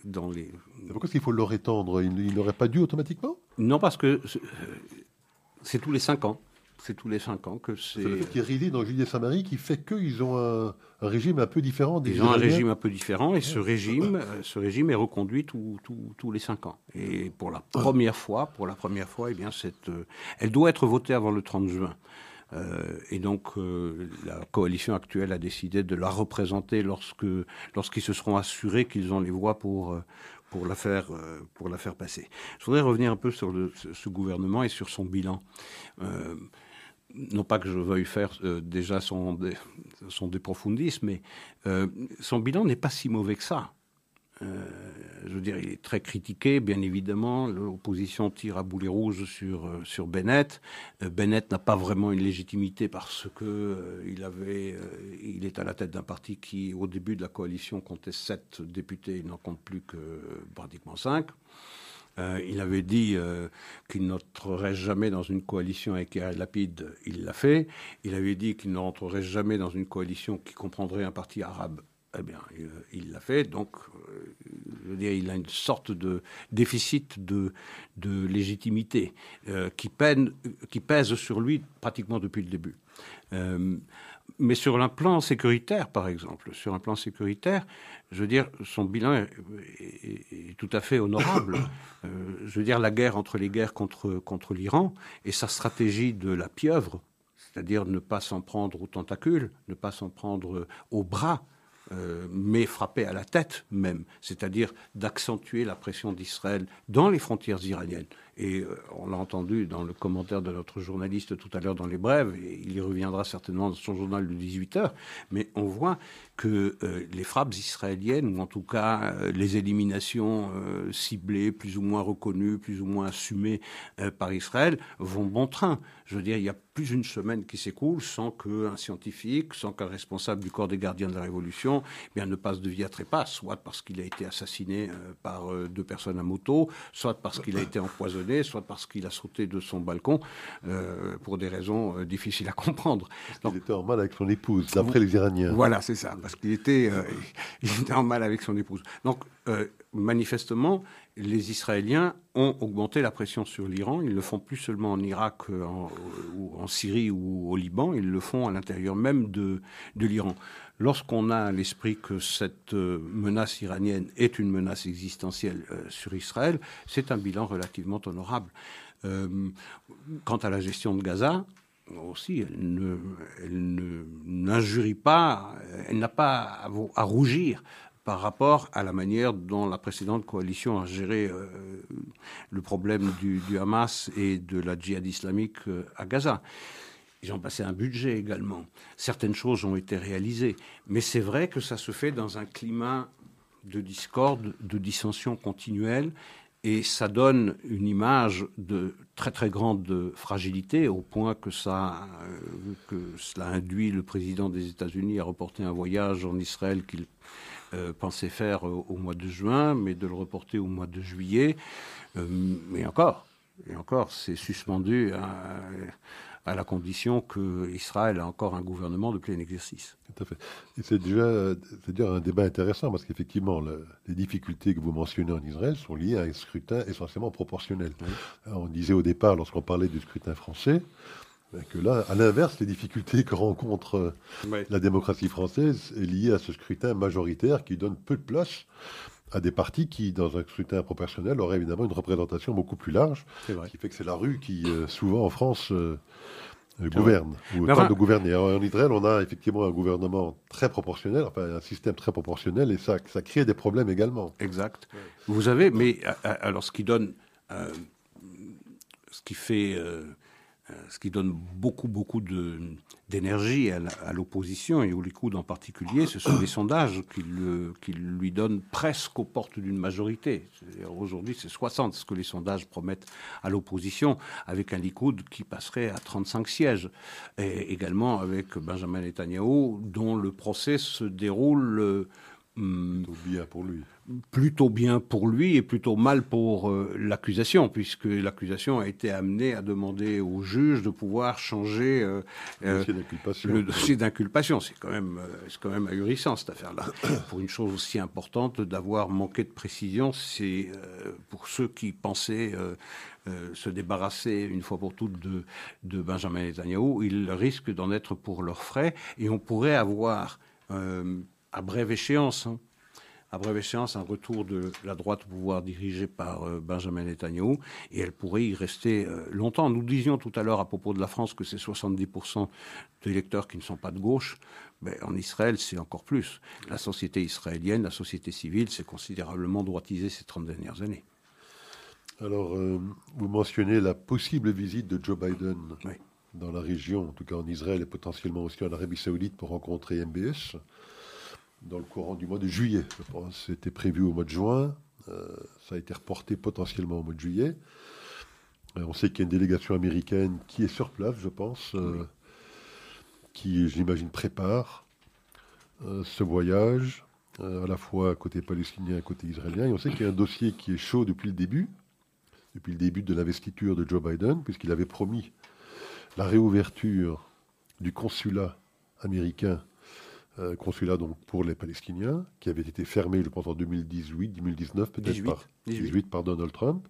dans les. Pourquoi est-ce qu'il faut leur étendre Il n'aurait pas dû automatiquement? Non, parce que c'est tous les cinq ans c'est tous les cinq ans que c'est. C'est le fait dans Judée-Samarie qui fait qu'ils ont un, régime un peu différent des Ils ont un régime un peu différent et ce régime, euh, ce régime est reconduit tous les cinq ans. Et pour la première fois, pour la première fois, eh bien, cette, euh, elle doit être votée avant le 30 juin. Euh, et donc, la coalition actuelle a décidé de la représenter lorsque, lorsqu'ils se seront assurés qu'ils ont les voix pour, pour, la faire, pour la faire passer. Je voudrais revenir un peu sur le, ce gouvernement et sur son bilan non pas que je veuille faire euh, déjà son, son déprofundisme, mais euh, son bilan n'est pas si mauvais que ça. Euh, je veux dire, il est très critiqué, bien évidemment. L'opposition tire à boulet rouge sur, sur Bennett. Bennett n'a pas vraiment une légitimité parce que il, avait, il est à la tête d'un parti qui, au début de la coalition, comptait sept députés. Il n'en compte plus que pratiquement cinq. Euh, il avait dit euh, qu'il n'entrerait jamais dans une coalition avec Yair Lapide, il l'a fait. Il avait dit qu'il n'entrerait jamais dans une coalition qui comprendrait un parti arabe. Eh bien, il l'a fait. Donc, euh, il a une sorte de déficit de, légitimité qui pèse sur lui pratiquement depuis le début. Mais sur un plan sécuritaire, par exemple, sur un plan sécuritaire, je veux dire, son bilan est, tout à fait honorable. Euh, je veux dire, la guerre entre les guerres contre, contre l'Iran et sa stratégie de la pieuvre, c'est-à-dire ne pas s'en prendre aux tentacules, ne pas s'en prendre aux bras, euh, mais frapper à la tête même, c'est-à-dire d'accentuer la pression d'Israël dans les frontières iraniennes. Et euh, on l'a entendu dans le commentaire de notre journaliste tout à l'heure dans les brèves, et il y reviendra certainement dans son journal de 18 heures, mais on voit que euh, les frappes israéliennes, ou en tout cas euh, les éliminations ciblées, plus ou moins reconnues, plus ou moins assumées par Israël, vont bon train. Je veux dire, il y a plus d'une semaine qui s'écoule sans qu'un scientifique, sans qu'un responsable du corps des gardiens de la Révolution eh bien, ne passe de vie à trépas, soit parce qu'il a été assassiné par deux personnes à moto, soit parce qu'il a été empoisonné soit parce qu'il a sauté de son balcon euh, pour des raisons euh, difficiles à comprendre. il était en mal avec son épouse, d'après les Iraniens. Voilà, c'est ça, parce qu'il était, euh, il était en mal avec son épouse. Donc, manifestement, les Israéliens ont augmenté la pression sur l'Iran. Ils le font plus seulement en Irak, en, ou en Syrie ou au Liban, ils le font à l'intérieur même de, de l'Iran. Lorsqu'on a à l'esprit que cette euh, menace iranienne est une menace existentielle euh, sur Israël, c'est un bilan relativement honorable. Euh, quant à la gestion de Gaza, aussi, elle n'injurie pas, elle n'a pas à, rougir par rapport à la manière dont la précédente coalition a géré le problème du, Hamas et de la djihad islamique à Gaza. Ils ont passé un budget également. Certaines choses ont été réalisées. Mais c'est vrai que ça se fait dans un climat de discorde, de dissension continuelle. Et ça donne une image de très très grande fragilité, au point que, ça, euh, que cela induit le président des États-Unis à reporter un voyage en Israël qu'il euh, pensait faire au mois de juin, mais de le reporter au mois de juillet. Euh, mais encore, et encore, c'est suspendu à, à la condition qu'Israël a encore un gouvernement de plein exercice. Tout à fait. Et c'est déjà, dire un débat intéressant parce qu'effectivement, les difficultés que vous mentionnez en Israël sont liées à un scrutin essentiellement proportionnel. on disait au départ, lorsqu'on parlait du scrutin français, ben, que là, à l'inverse, les difficultés que rencontre la démocratie française est liée à ce scrutin majoritaire qui donne peu de place à des partis qui, dans un scrutin proportionnel, auraient évidemment une représentation beaucoup plus large, qui fait que c'est la rue qui, euh, souvent en France, euh, gouverne, ou tente de gouverner. en Israël, on a effectivement un gouvernement très proportionnel, enfin un système très proportionnel, et ça, ça crée des problèmes également. Exact. Vous avez, mais alors ce qui donne... Euh, ce qui fait euh, ce qui donne beaucoup, beaucoup d'énergie à l'opposition et au Likoud en particulier, ce sont les sondages qui lui donnent presque aux portes d'une majorité. Aujourd'hui, c'est 60 ce que les sondages promettent à l'opposition, avec un Likoud qui passerait à 35 sièges. Et également avec Benjamin Netanyahu, dont le procès se déroule. Euh, bien pour lui plutôt bien pour lui et plutôt mal pour euh, l'accusation, puisque l'accusation a été amenée à demander au juge de pouvoir changer euh, euh, le dossier d'inculpation. C'est quand même, quand même ahurissant cette affaire-là. pour une chose aussi importante, d'avoir manqué de précision, c'est pour ceux qui pensaient se débarrasser une fois pour toutes de, de Benjamin Netanyahu, ils risquent d'en être pour leurs frais, et on pourrait avoir à brève échéance. Hein, à brève échéance un retour de la droite au pouvoir dirigée par euh, Benjamin Netanyahu, et elle pourrait y rester euh, longtemps. Nous disions tout à l'heure à propos de la France que c'est 70% d'électeurs qui ne sont pas de gauche. Mais en Israël, c'est encore plus. La société israélienne, la société civile, s'est considérablement droitisée ces 30 dernières années. Alors, euh, vous mentionnez la possible visite de Joe Biden dans la région, en tout cas en Israël et potentiellement aussi en Arabie Saoudite pour rencontrer MBS dans le courant du mois de juillet. Je pense c'était prévu au mois de juin. Euh, ça a été reporté potentiellement au mois de juillet. Euh, on sait qu'il y a une délégation américaine qui est sur place, je pense, euh, qui, je l'imagine, prépare ce voyage, à la fois côté palestinien et côté israélien. Et on sait qu'il y a un dossier qui est chaud depuis le début, depuis le début de l'investiture de Joe Biden, puisqu'il avait promis la réouverture du consulat américain euh, consulat donc pour les Palestiniens, qui avait été fermé, je pense, en 2018, 2019 peut-être, par, 18. par Donald Trump,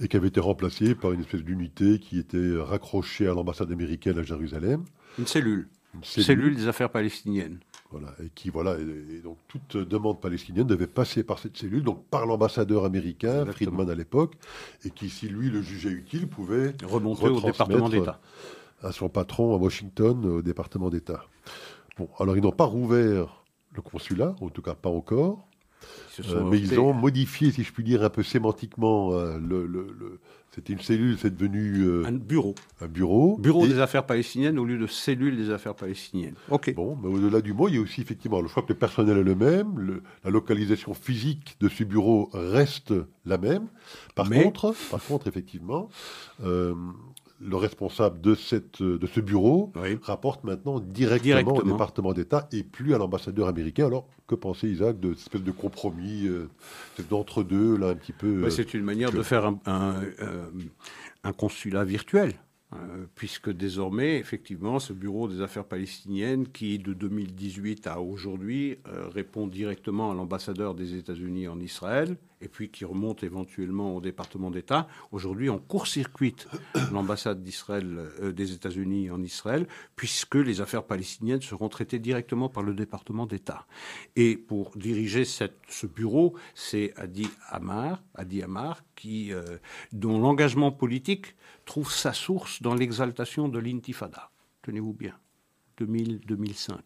et qui avait été remplacé par une espèce d'unité qui était raccrochée à l'ambassade américaine à Jérusalem. Une cellule. Une cellule, des affaires palestiniennes. Voilà, et qui, voilà, et, donc toute demande palestinienne devait passer par cette cellule, donc par l'ambassadeur américain, Friedman à l'époque, et qui, si lui le jugeait utile, pouvait remonter au département d'État. À son patron à Washington, au département d'État. Bon, alors ils n'ont pas rouvert le consulat, en tout cas pas encore. Euh, mais ils ont modifié, si je puis dire, un peu sémantiquement. Euh, le, C'était une cellule, c'est devenu. Euh, un bureau. Un bureau. Bureau des affaires palestiniennes au lieu de cellule des affaires palestiniennes. Ok. Bon, mais au-delà du mot, il y a aussi effectivement, je crois que le personnel est le même, la localisation physique de ce bureau reste la même. Par contre, par contre, effectivement, le responsable de, cette, de ce bureau rapporte maintenant directement, au département d'État et plus à l'ambassadeur américain. Alors, que pensait Isaac de cette espèce de compromis, euh, d'entre-deux, là, un petit peu C'est une manière de faire un, euh, un consulat virtuel. Euh, puisque désormais, effectivement, ce bureau des affaires palestiniennes, qui de 2018 à aujourd'hui euh, répond directement à l'ambassadeur des États-Unis en Israël, et puis qui remonte éventuellement au département d'État, aujourd'hui on court-circuite l'ambassade d'Israël, euh, des États-Unis en Israël, puisque les affaires palestiniennes seront traitées directement par le département d'État. Et pour diriger cette, ce bureau, c'est Adi Amar, Adi Amar qui, dont l'engagement politique trouve sa source dans l'exaltation de l'intifada. Tenez-vous bien. 2000-2005.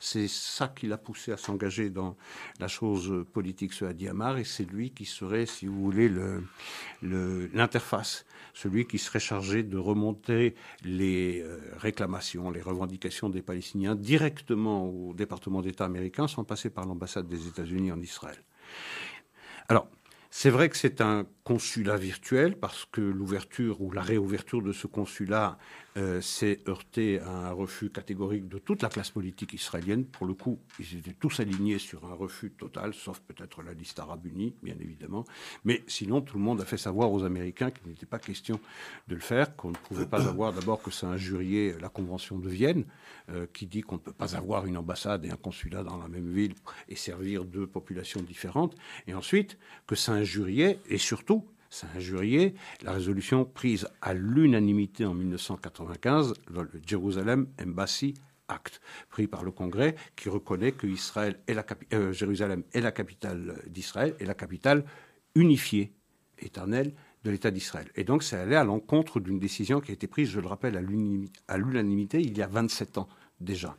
C'est ça qui l'a poussé à s'engager dans la chose politique ce Diamar, et c'est lui qui serait, si vous voulez, l'interface, le, celui qui serait chargé de remonter les euh, réclamations, les revendications des Palestiniens directement au département d'État américain sans passer par l'ambassade des États-Unis en Israël. Alors, c'est vrai que c'est un consulat virtuel parce que l'ouverture ou la réouverture de ce consulat euh, s'est heurté à un refus catégorique de toute la classe politique israélienne. Pour le coup, ils étaient tous alignés sur un refus total, sauf peut-être la liste arabe unie, bien évidemment. Mais sinon, tout le monde a fait savoir aux Américains qu'il n'était pas question de le faire, qu'on ne pouvait pas avoir d'abord que ça injuriait la Convention de Vienne, euh, qui dit qu'on ne peut pas avoir une ambassade et un consulat dans la même ville et servir deux populations différentes, et ensuite que ça injuriait, et surtout, ça injuriait la résolution prise à l'unanimité en 1995, le Jerusalem Embassy Act, pris par le Congrès, qui reconnaît que euh, Jérusalem est la capitale d'Israël et la capitale unifiée, éternelle, de l'État d'Israël. Et donc, ça allait à l'encontre d'une décision qui a été prise, je le rappelle, à l'unanimité il y a 27 ans déjà.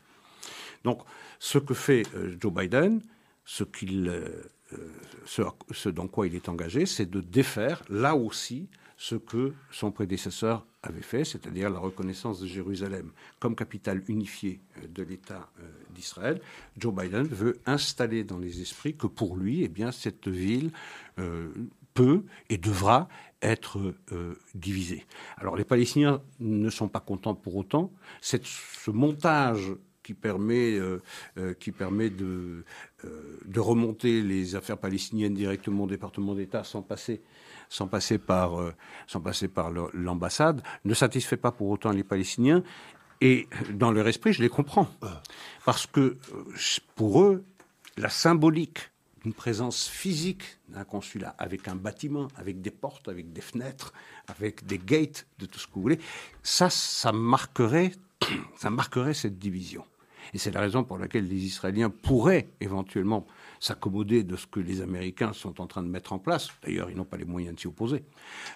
Donc, ce que fait euh, Joe Biden, ce qu'il ce, dans quoi il est engagé, c'est de défaire, là aussi, ce que son prédécesseur avait fait, c'est-à-dire la reconnaissance de Jérusalem comme capitale unifiée euh, de l'État euh, d'Israël. Joe Biden veut installer dans les esprits que pour lui, eh bien, cette ville euh, peut et devra être divisée. Alors les Palestiniens ne sont pas contents pour autant. Ce montage qui permet, qui permet de, de remonter les affaires palestiniennes directement au département d'État sans passer sans passer par, euh, sans passer par l'ambassade, ne satisfait pas pour autant les Palestiniens. Et dans leur esprit, je les comprends. Parce que euh, pour eux, la symbolique d'une présence physique d'un consulat, avec un bâtiment, avec des portes, avec des fenêtres, avec des gates, de tout ce que vous voulez, ça, ça marquerait, ça marquerait cette division. Et c'est la raison pour laquelle les Israéliens pourraient éventuellement s'accommoder de ce que les Américains sont en train de mettre en place. D'ailleurs, ils n'ont pas les moyens de s'y opposer.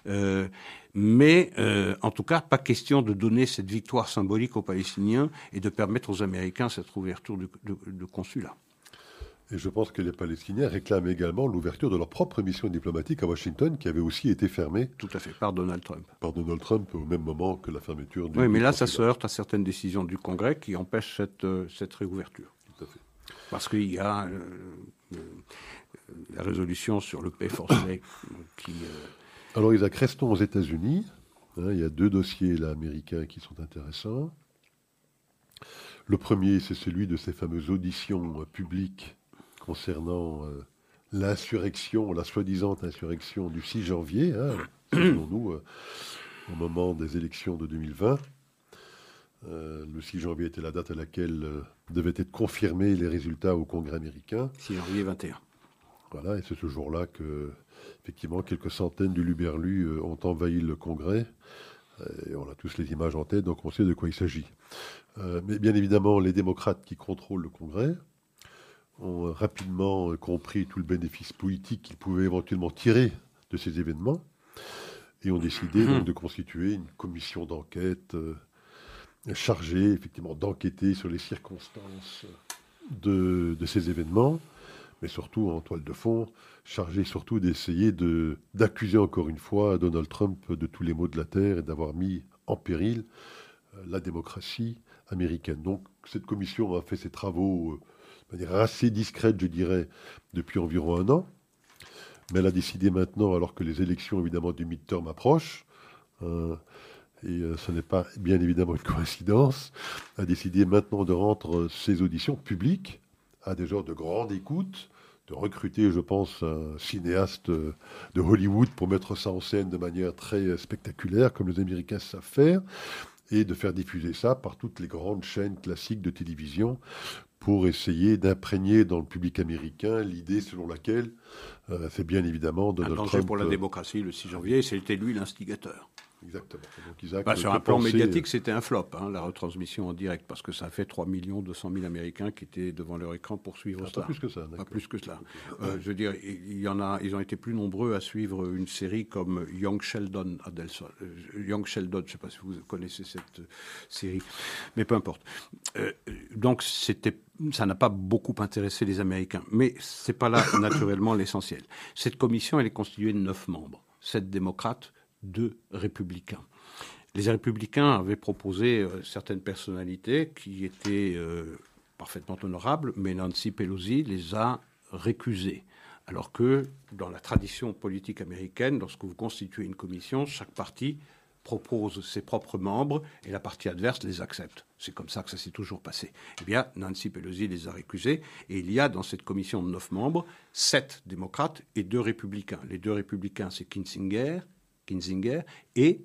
Euh, mais euh, en tout cas, pas question de donner cette victoire symbolique aux Palestiniens et de permettre aux Américains cette ouverture de, de, consulat. Et je pense que les Palestiniens réclament également l'ouverture de leur propre mission diplomatique à Washington, qui avait aussi été fermée. Tout à fait, par Donald Trump. Par Donald Trump, au même moment que la fermeture du. Oui, mais là, ça se heurte à certaines décisions du Congrès qui empêchent cette, euh, cette réouverture. Tout à fait. Parce qu'il y a euh, euh, la résolution sur le paix forcé qui. Euh, Alors, Isaac, restons aux États-Unis. Hein, il y a deux dossiers là, américains qui sont intéressants. Le premier, c'est celui de ces fameuses auditions publiques concernant l'insurrection, la soi-disant insurrection du 6 janvier, hein, selon nous, au moment des élections de 2020. Euh, le 6 janvier était la date à laquelle euh, devaient être confirmés les résultats au Congrès américain. 6 janvier 21. Voilà, et c'est ce jour-là que, effectivement, quelques centaines de Luberlus euh, ont envahi le Congrès. Et on a tous les images en tête, donc on sait de quoi il s'agit. mais bien évidemment, les démocrates qui contrôlent le Congrès ont rapidement compris tout le bénéfice politique qu'ils pouvaient éventuellement tirer de ces événements et ont décidé donc, de constituer une commission d'enquête chargé effectivement d'enquêter sur les circonstances de, ces événements, mais surtout en toile de fond, chargé surtout d'essayer d'accuser encore une fois Donald Trump de tous les maux de la terre et d'avoir mis en péril euh, la démocratie américaine. Donc cette commission a fait ses travaux euh, de manière assez discrète, je dirais, depuis environ un an. Mais elle a décidé maintenant, alors que les élections évidemment du midterm approchent, euh, et euh, ce n'est pas bien évidemment une coïncidence, a décidé maintenant de rendre ses auditions publiques à des gens de grande écoute, de recruter, je pense, un cinéaste de Hollywood pour mettre ça en scène de manière très spectaculaire, comme les Américains savent faire, et de faire diffuser ça par toutes les grandes chaînes classiques de télévision pour essayer d'imprégner dans le public américain l'idée selon laquelle euh, c'est bien évidemment Donald un Trump pour la euh, démocratie le 6 janvier, c'était lui l'instigateur. Exactement. Bah, sur un plan médiatique, c'était un flop, hein, la retransmission en direct, parce que ça a fait 3 200 000 Américains qui étaient devant leur écran pour suivre ça. Pas plus que ça. Pas plus que cela. Euh, je veux dire, il y en a, ils ont été plus nombreux à suivre une série comme Young Sheldon à euh, Young Sheldon, je ne sais pas si vous connaissez cette euh, série, mais peu importe. donc, c'était ça n'a pas beaucoup intéressé les Américains. Mais ce n'est pas là, naturellement, l'essentiel. Cette commission, elle est constituée de neuf membres. Sept démocrates, deux républicains. Les républicains avaient proposé euh, certaines personnalités qui étaient euh, parfaitement honorables, mais Nancy Pelosi les a récusées. Alors que dans la tradition politique américaine, lorsque vous constituez une commission, chaque parti propose ses propres membres et la partie adverse les accepte. C'est comme ça que ça s'est toujours passé. Eh bien, Nancy Pelosi les a récusés et il y a dans cette commission de neuf membres sept démocrates et deux républicains. Les deux républicains, c'est Kinzinger Kinzinger, et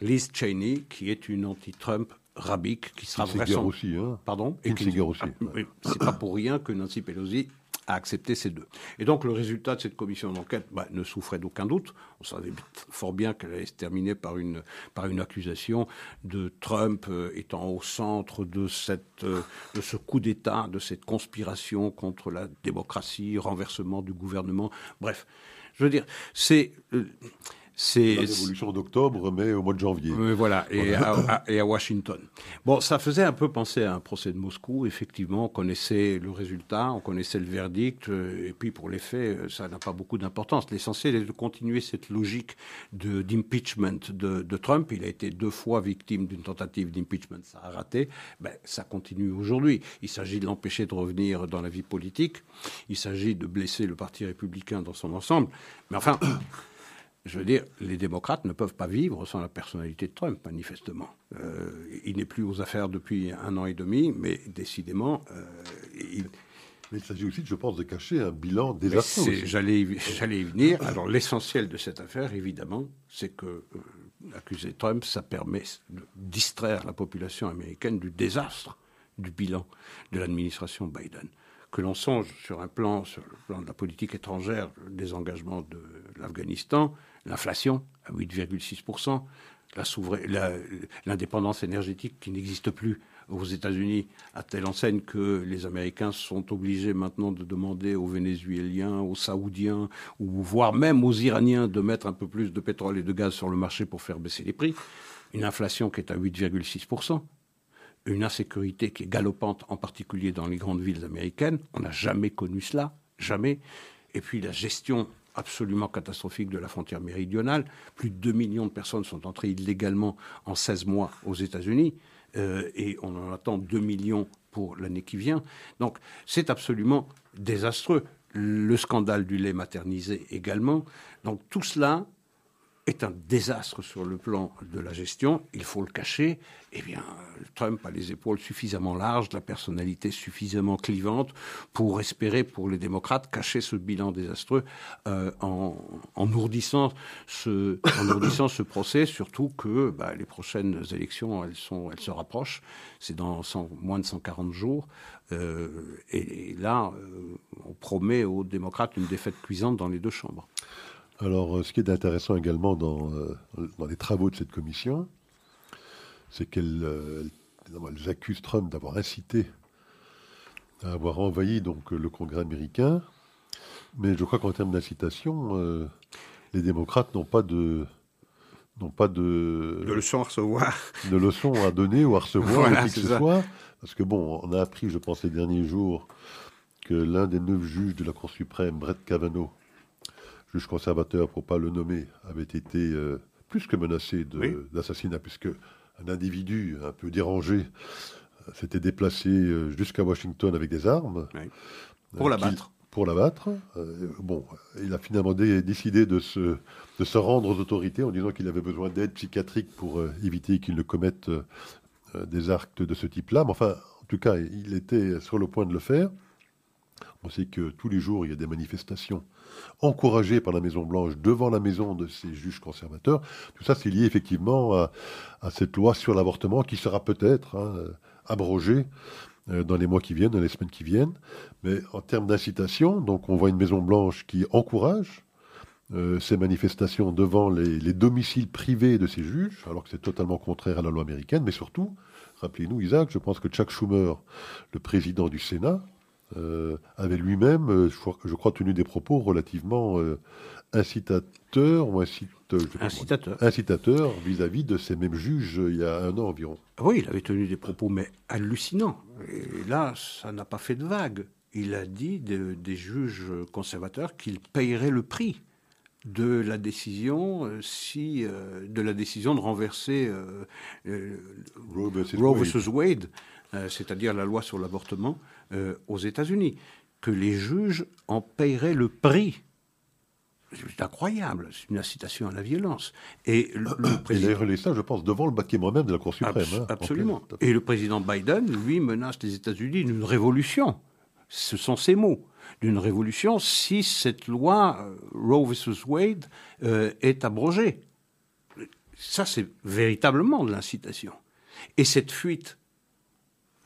Liz Cheney, qui est une anti-Trump rabique, qui sera Kinzinger aussi, hein Pardon? Et Kinzinger aussi. Ah, c'est pas pour rien que Nancy Pelosi a accepté ces deux. Et donc le résultat de cette commission d'enquête bah, ne souffrait d'aucun doute. On savait fort bien qu'elle allait se terminer par une, par une accusation de Trump euh, étant au centre de, cette, euh, de ce coup d'État, de cette conspiration contre la démocratie, renversement du gouvernement. Bref, je veux dire, c'est... Euh, c'est la révolution d'octobre, mais au mois de janvier. voilà, et, À, et, À, Washington. Bon, ça faisait un peu penser à un procès de Moscou. Effectivement, on connaissait le résultat, on connaissait le verdict, euh, et puis pour les faits, euh, ça n'a pas beaucoup d'importance. L'essentiel est de continuer cette logique d'impeachment de, de, Trump. Il a été deux fois victime d'une tentative d'impeachment, ça a raté. Ben, ça continue aujourd'hui. Il s'agit de l'empêcher de revenir dans la vie politique. Il s'agit de blesser le Parti républicain dans son ensemble. Mais enfin je veux dire, les démocrates ne peuvent pas vivre sans la personnalité de Trump, manifestement. Euh, il n'est plus aux affaires depuis un an et demi, mais décidément, euh, il... Mais il s'agit aussi, je pense, de cacher un bilan désastreux. J'allais y venir. Alors l'essentiel de cette affaire, évidemment, c'est que euh, accuser Trump, ça permet de distraire la population américaine du désastre du bilan de l'administration Biden que l'on songe sur un plan, sur le plan de la politique étrangère, des engagements de l'Afghanistan, l'inflation à 8,6%, l'indépendance énergétique qui n'existe plus aux États-Unis à telle enseigne que les Américains sont obligés maintenant de demander aux Vénézuéliens, aux Saoudiens, ou voire même aux Iraniens de mettre un peu plus de pétrole et de gaz sur le marché pour faire baisser les prix. Une inflation qui est à 8,6%. Une insécurité qui est galopante, en particulier dans les grandes villes américaines. On n'a jamais connu cela, jamais. Et puis la gestion absolument catastrophique de la frontière méridionale. Plus de 2 millions de personnes sont entrées illégalement en 16 mois aux États-Unis. Euh, et on en attend 2 millions pour l'année qui vient. Donc c'est absolument désastreux. Le scandale du lait maternisé également. Donc tout cela est un désastre sur le plan de la gestion, il faut le cacher, eh bien, Trump a les épaules suffisamment larges, la personnalité suffisamment clivante pour espérer, pour les démocrates, cacher ce bilan désastreux euh, en, en, ourdissant ce, en ourdissant ce procès, surtout que bah, les prochaines élections, elles, sont, elles se rapprochent, c'est dans moins de 140 jours, euh, et, là, euh, on promet aux démocrates une défaite cuisante dans les deux chambres. Alors, euh, ce qui est intéressant également dans, euh, dans les travaux de cette commission, c'est qu'elles euh, accusent Trump d'avoir incité à avoir envahi donc, le Congrès américain. Mais je crois qu'en termes d'incitation, les démocrates n'ont pas de n'ont pas de, de leçons à recevoir. De leçons à donner ou à recevoir, voilà, que ce soit. Parce que bon, on a appris, je pense, les derniers jours, que l'un des neuf juges de la Cour suprême, Brett Kavanaugh, juge conservateur, pour pas le nommer, avait été euh, plus que menacé d'assassinat, puisque un individu un peu dérangé euh, s'était déplacé euh, jusqu'à Washington avec des armes. Pour l'abattre. Pour l'abattre. bon, il a finalement décidé de se, de se rendre aux autorités en disant qu'il avait besoin d'aide psychiatrique pour éviter qu'il ne commette des actes de ce type-là. Mais enfin, en tout cas, il était sur le point de le faire. On sait que tous les jours, il y a des manifestations encouragées par la Maison-Blanche devant la maison de ces juges conservateurs. Tout ça, c'est lié effectivement à, cette loi sur l'avortement qui sera peut-être hein, abrogée euh, dans les mois qui viennent, dans les semaines qui viennent. Mais en termes d'incitation, donc on voit une Maison-Blanche qui encourage euh, ces manifestations devant les, les, domiciles privés de ces juges, alors que c'est totalement contraire à la loi américaine, mais surtout, rappelez-nous, Isaac, je pense que Chuck Schumer, le président du Sénat, euh, avait lui-même, euh, je, crois, tenu des propos relativement euh, incitateurs ou incitateurs vis-à-vis de ces mêmes juges il y a un an environ. Oui, il avait tenu des propos, mais hallucinants. Et là, ça n'a pas fait de vague. Il a dit des juges conservateurs qu'ils payeraient le prix de la décision si de la décision de renverser Roe versus Wade, c'est-à-dire la loi sur l'avortement, euh, aux États-Unis, que les juges en paieraient le prix. C'est incroyable, c'est une incitation à la violence. Et le, président... Il a relais ça, je pense, devant le bâtiment même de la Cour suprême. Hein, absolument. Et le président Biden, lui, menace les États-Unis d'une révolution. Ce sont ses mots. D'une révolution si cette loi euh, Roe vs. Wade euh, est abrogée. Ça, c'est véritablement de l'incitation. Et cette fuite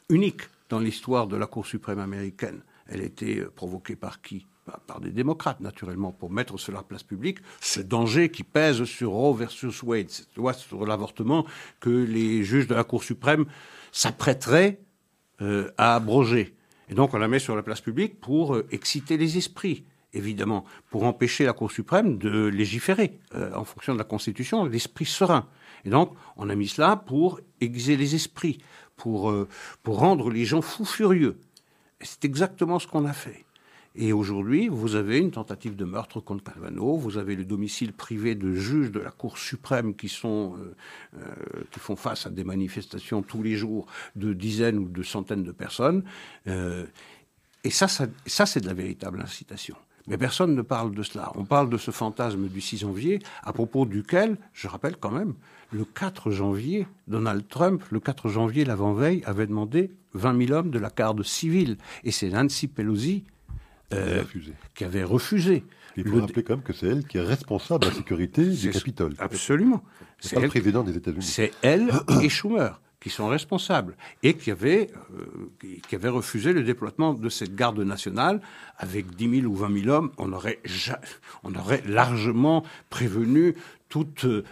unique dans l'histoire de la Cour suprême américaine. Elle était euh, provoquée par qui? Par des démocrates, naturellement, pour mettre sur la place publique ce danger qui pèse sur Roe versus Wade, cette loi sur l'avortement que les juges de la Cour suprême s'apprêteraient euh, à abroger. Et donc on la met sur la place publique pour euh, exciter les esprits. évidemment, pour empêcher la Cour suprême de légiférer en fonction de la Constitution, l'esprit serein. Et donc, on a mis cela pour aiguiser les esprits, pour, euh, pour rendre les gens fous furieux. C'est exactement ce qu'on a fait. Et aujourd'hui, vous avez une tentative de meurtre contre Calvano, vous avez le domicile privé de juges de la Cour suprême qui, sont, euh, euh, qui font face à des manifestations tous les jours de dizaines ou de centaines de personnes. Et ça, ça c'est de la véritable incitation. Mais personne ne parle de cela. On parle de ce fantasme du 6 janvier, à propos duquel, je rappelle quand même, le 4 janvier, Donald Trump, le 4 janvier, l'avant-veille, avait demandé 20 000 hommes de la garde civile. Et c'est Nancy Pelosi euh, qui avait refusé. Il faut rappeler quand même que c'est elle qui est responsable de la sécurité du Capitole. Absolument. C'est pas le président des États-Unis. C'est elle et Schumer qui sont responsables et qui avaient, euh, qui avaient refusé le déploiement de cette garde nationale avec 10 000 ou 20 000 hommes. On aurait, largement prévenu toute, euh,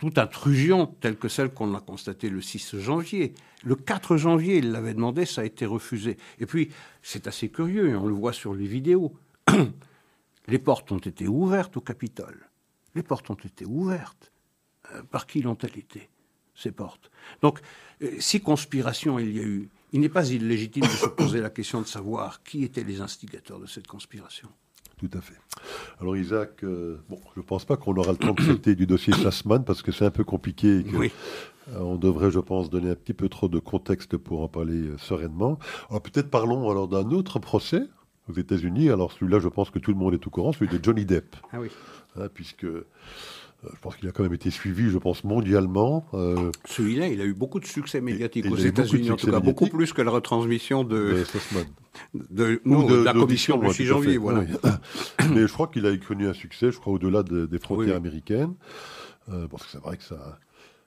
toute intrusion telle que celle qu'on a constatée le 6 janvier. Le 4 janvier, il l'avait demandé, ça a été refusé. Et puis, c'est assez curieux, et on le voit sur les vidéos. les portes ont été ouvertes au Capitole. Les portes ont été ouvertes. Euh, par qui l'ont-elles été? Ces portes. Donc, euh, si conspiration il y a eu, il n'est pas illégitime de se poser la question de savoir qui étaient les instigateurs de cette conspiration. Tout à fait. Alors Isaac, euh, bon, je ne pense pas qu'on aura le temps de traiter du dossier Sassman parce que c'est un peu compliqué oui. Euh, on devrait, je pense, donner un petit peu trop de contexte pour en parler sereinement. Alors peut-être parlons alors d'un autre procès aux États-Unis. Alors celui-là, je pense que tout le monde est au courant, celui de Johnny Depp. Ah oui. Hein, puisque je pense qu'il a quand même été suivi, je pense, mondialement. Euh, Celui-là, il a eu beaucoup de succès médiatique aux États-Unis, en tout cas, beaucoup plus que la retransmission de, de, de, la commission du 6 janvier. Voilà. Mais je crois qu'il a connu un succès, je crois, au-delà des frontières américaines. Euh, parce que c'est vrai que ça,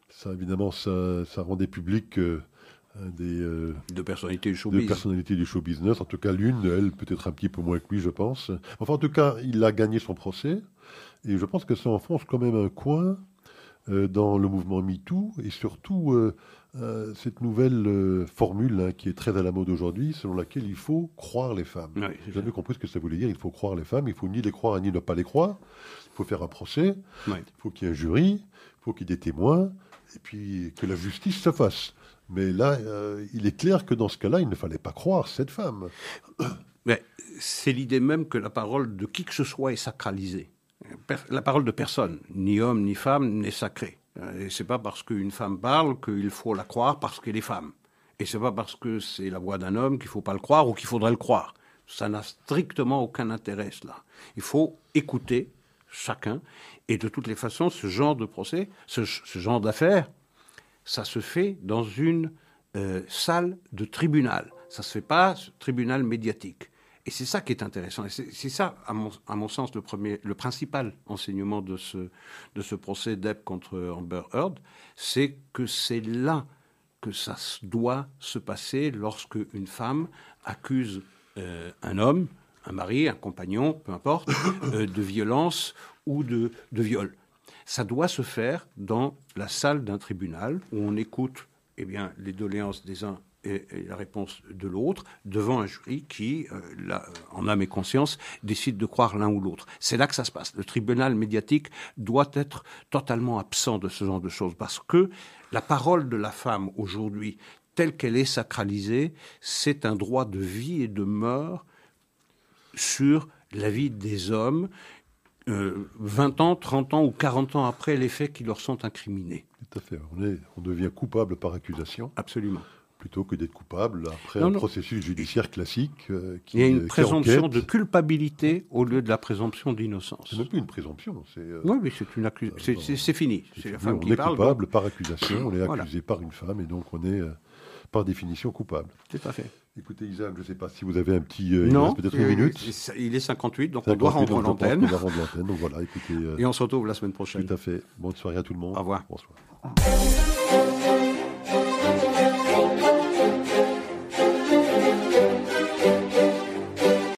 ça évidemment, ça, ça rendait public. Euh, des de personnalités du show de personnalités du show business. En tout cas, l'une, elle, peut-être un petit peu moins que lui, je pense. Enfin, en tout cas, il a gagné son procès. Et je pense que ça enfonce quand même un coin euh, dans le mouvement MeToo et surtout euh, euh, cette nouvelle formule hein, qui est très à la mode aujourd'hui, selon laquelle il faut croire les femmes. Oui, J'ai jamais compris ce que ça voulait dire. Il faut croire les femmes, il faut ni les croire ni ne pas les croire. Il faut faire un procès, il faut qu'il y ait un jury, il faut qu'il y ait des témoins, et puis que la justice se fasse. Mais là, il est clair que dans ce cas-là, il ne fallait pas croire cette femme. C'est l'idée même que la parole de qui que ce soit est sacralisée la parole de personne, ni homme ni femme, n'est sacrée. Et c'est pas parce qu'une femme parle qu'il faut la croire parce qu'elle est femme. Et c'est pas parce que c'est la voix d'un homme qu'il faut pas le croire ou qu'il faudrait le croire. Ça n'a strictement aucun intérêt, cela. Il faut écouter chacun. Et de toutes les façons, ce genre de procès, ce, genre d'affaires, ça se fait dans une euh, salle de tribunal. Ça se fait pas tribunal médiatique. Et c'est ça qui est intéressant. c'est ça, à mon, à mon, sens, le, premier, le principal enseignement de ce, de ce procès d'Epp contre Amber Heard, c'est que c'est là que ça doit se passer lorsque une femme accuse euh, un homme, un mari, un compagnon, peu importe, euh, de violence ou de, de viol. Ça doit se faire dans la salle d'un tribunal où on écoute eh bien, les doléances des uns et, la réponse de l'autre devant un jury qui, euh, en âme et conscience, décide de croire l'un ou l'autre. C'est là que ça se passe. Le tribunal médiatique doit être totalement absent de ce genre de choses parce que la parole de la femme aujourd'hui, telle qu'elle est sacralisée, c'est un droit de vie et de mort sur la vie des hommes. 20 euh, ans, 30 ans ou 40 ans après les faits qui leur sont incriminés. Tout à fait. On, est, on devient coupable par accusation. Absolument plutôt que d'être coupable après un processus judiciaire classique. Euh, qui, Il y a une présomption de culpabilité au lieu de la présomption d'innocence. C'est même plus une présomption. Euh, oui, mais c'est une accusation. Euh, c'est fini. C'est la femme on est coupable par accusation, on est accusé par une femme et donc on est par définition coupable. Tout à fait. Écoutez, Isaac, je ne sais pas si vous avez un petit. non, peut-être une minute. Il est 58, donc on doit rendre l'antenne. On doit rendre l'antenne, donc voilà, écoutez. et on se retrouve la semaine prochaine. Tout à fait. Bonne soirée à tout le monde. Au revoir. Bonsoir.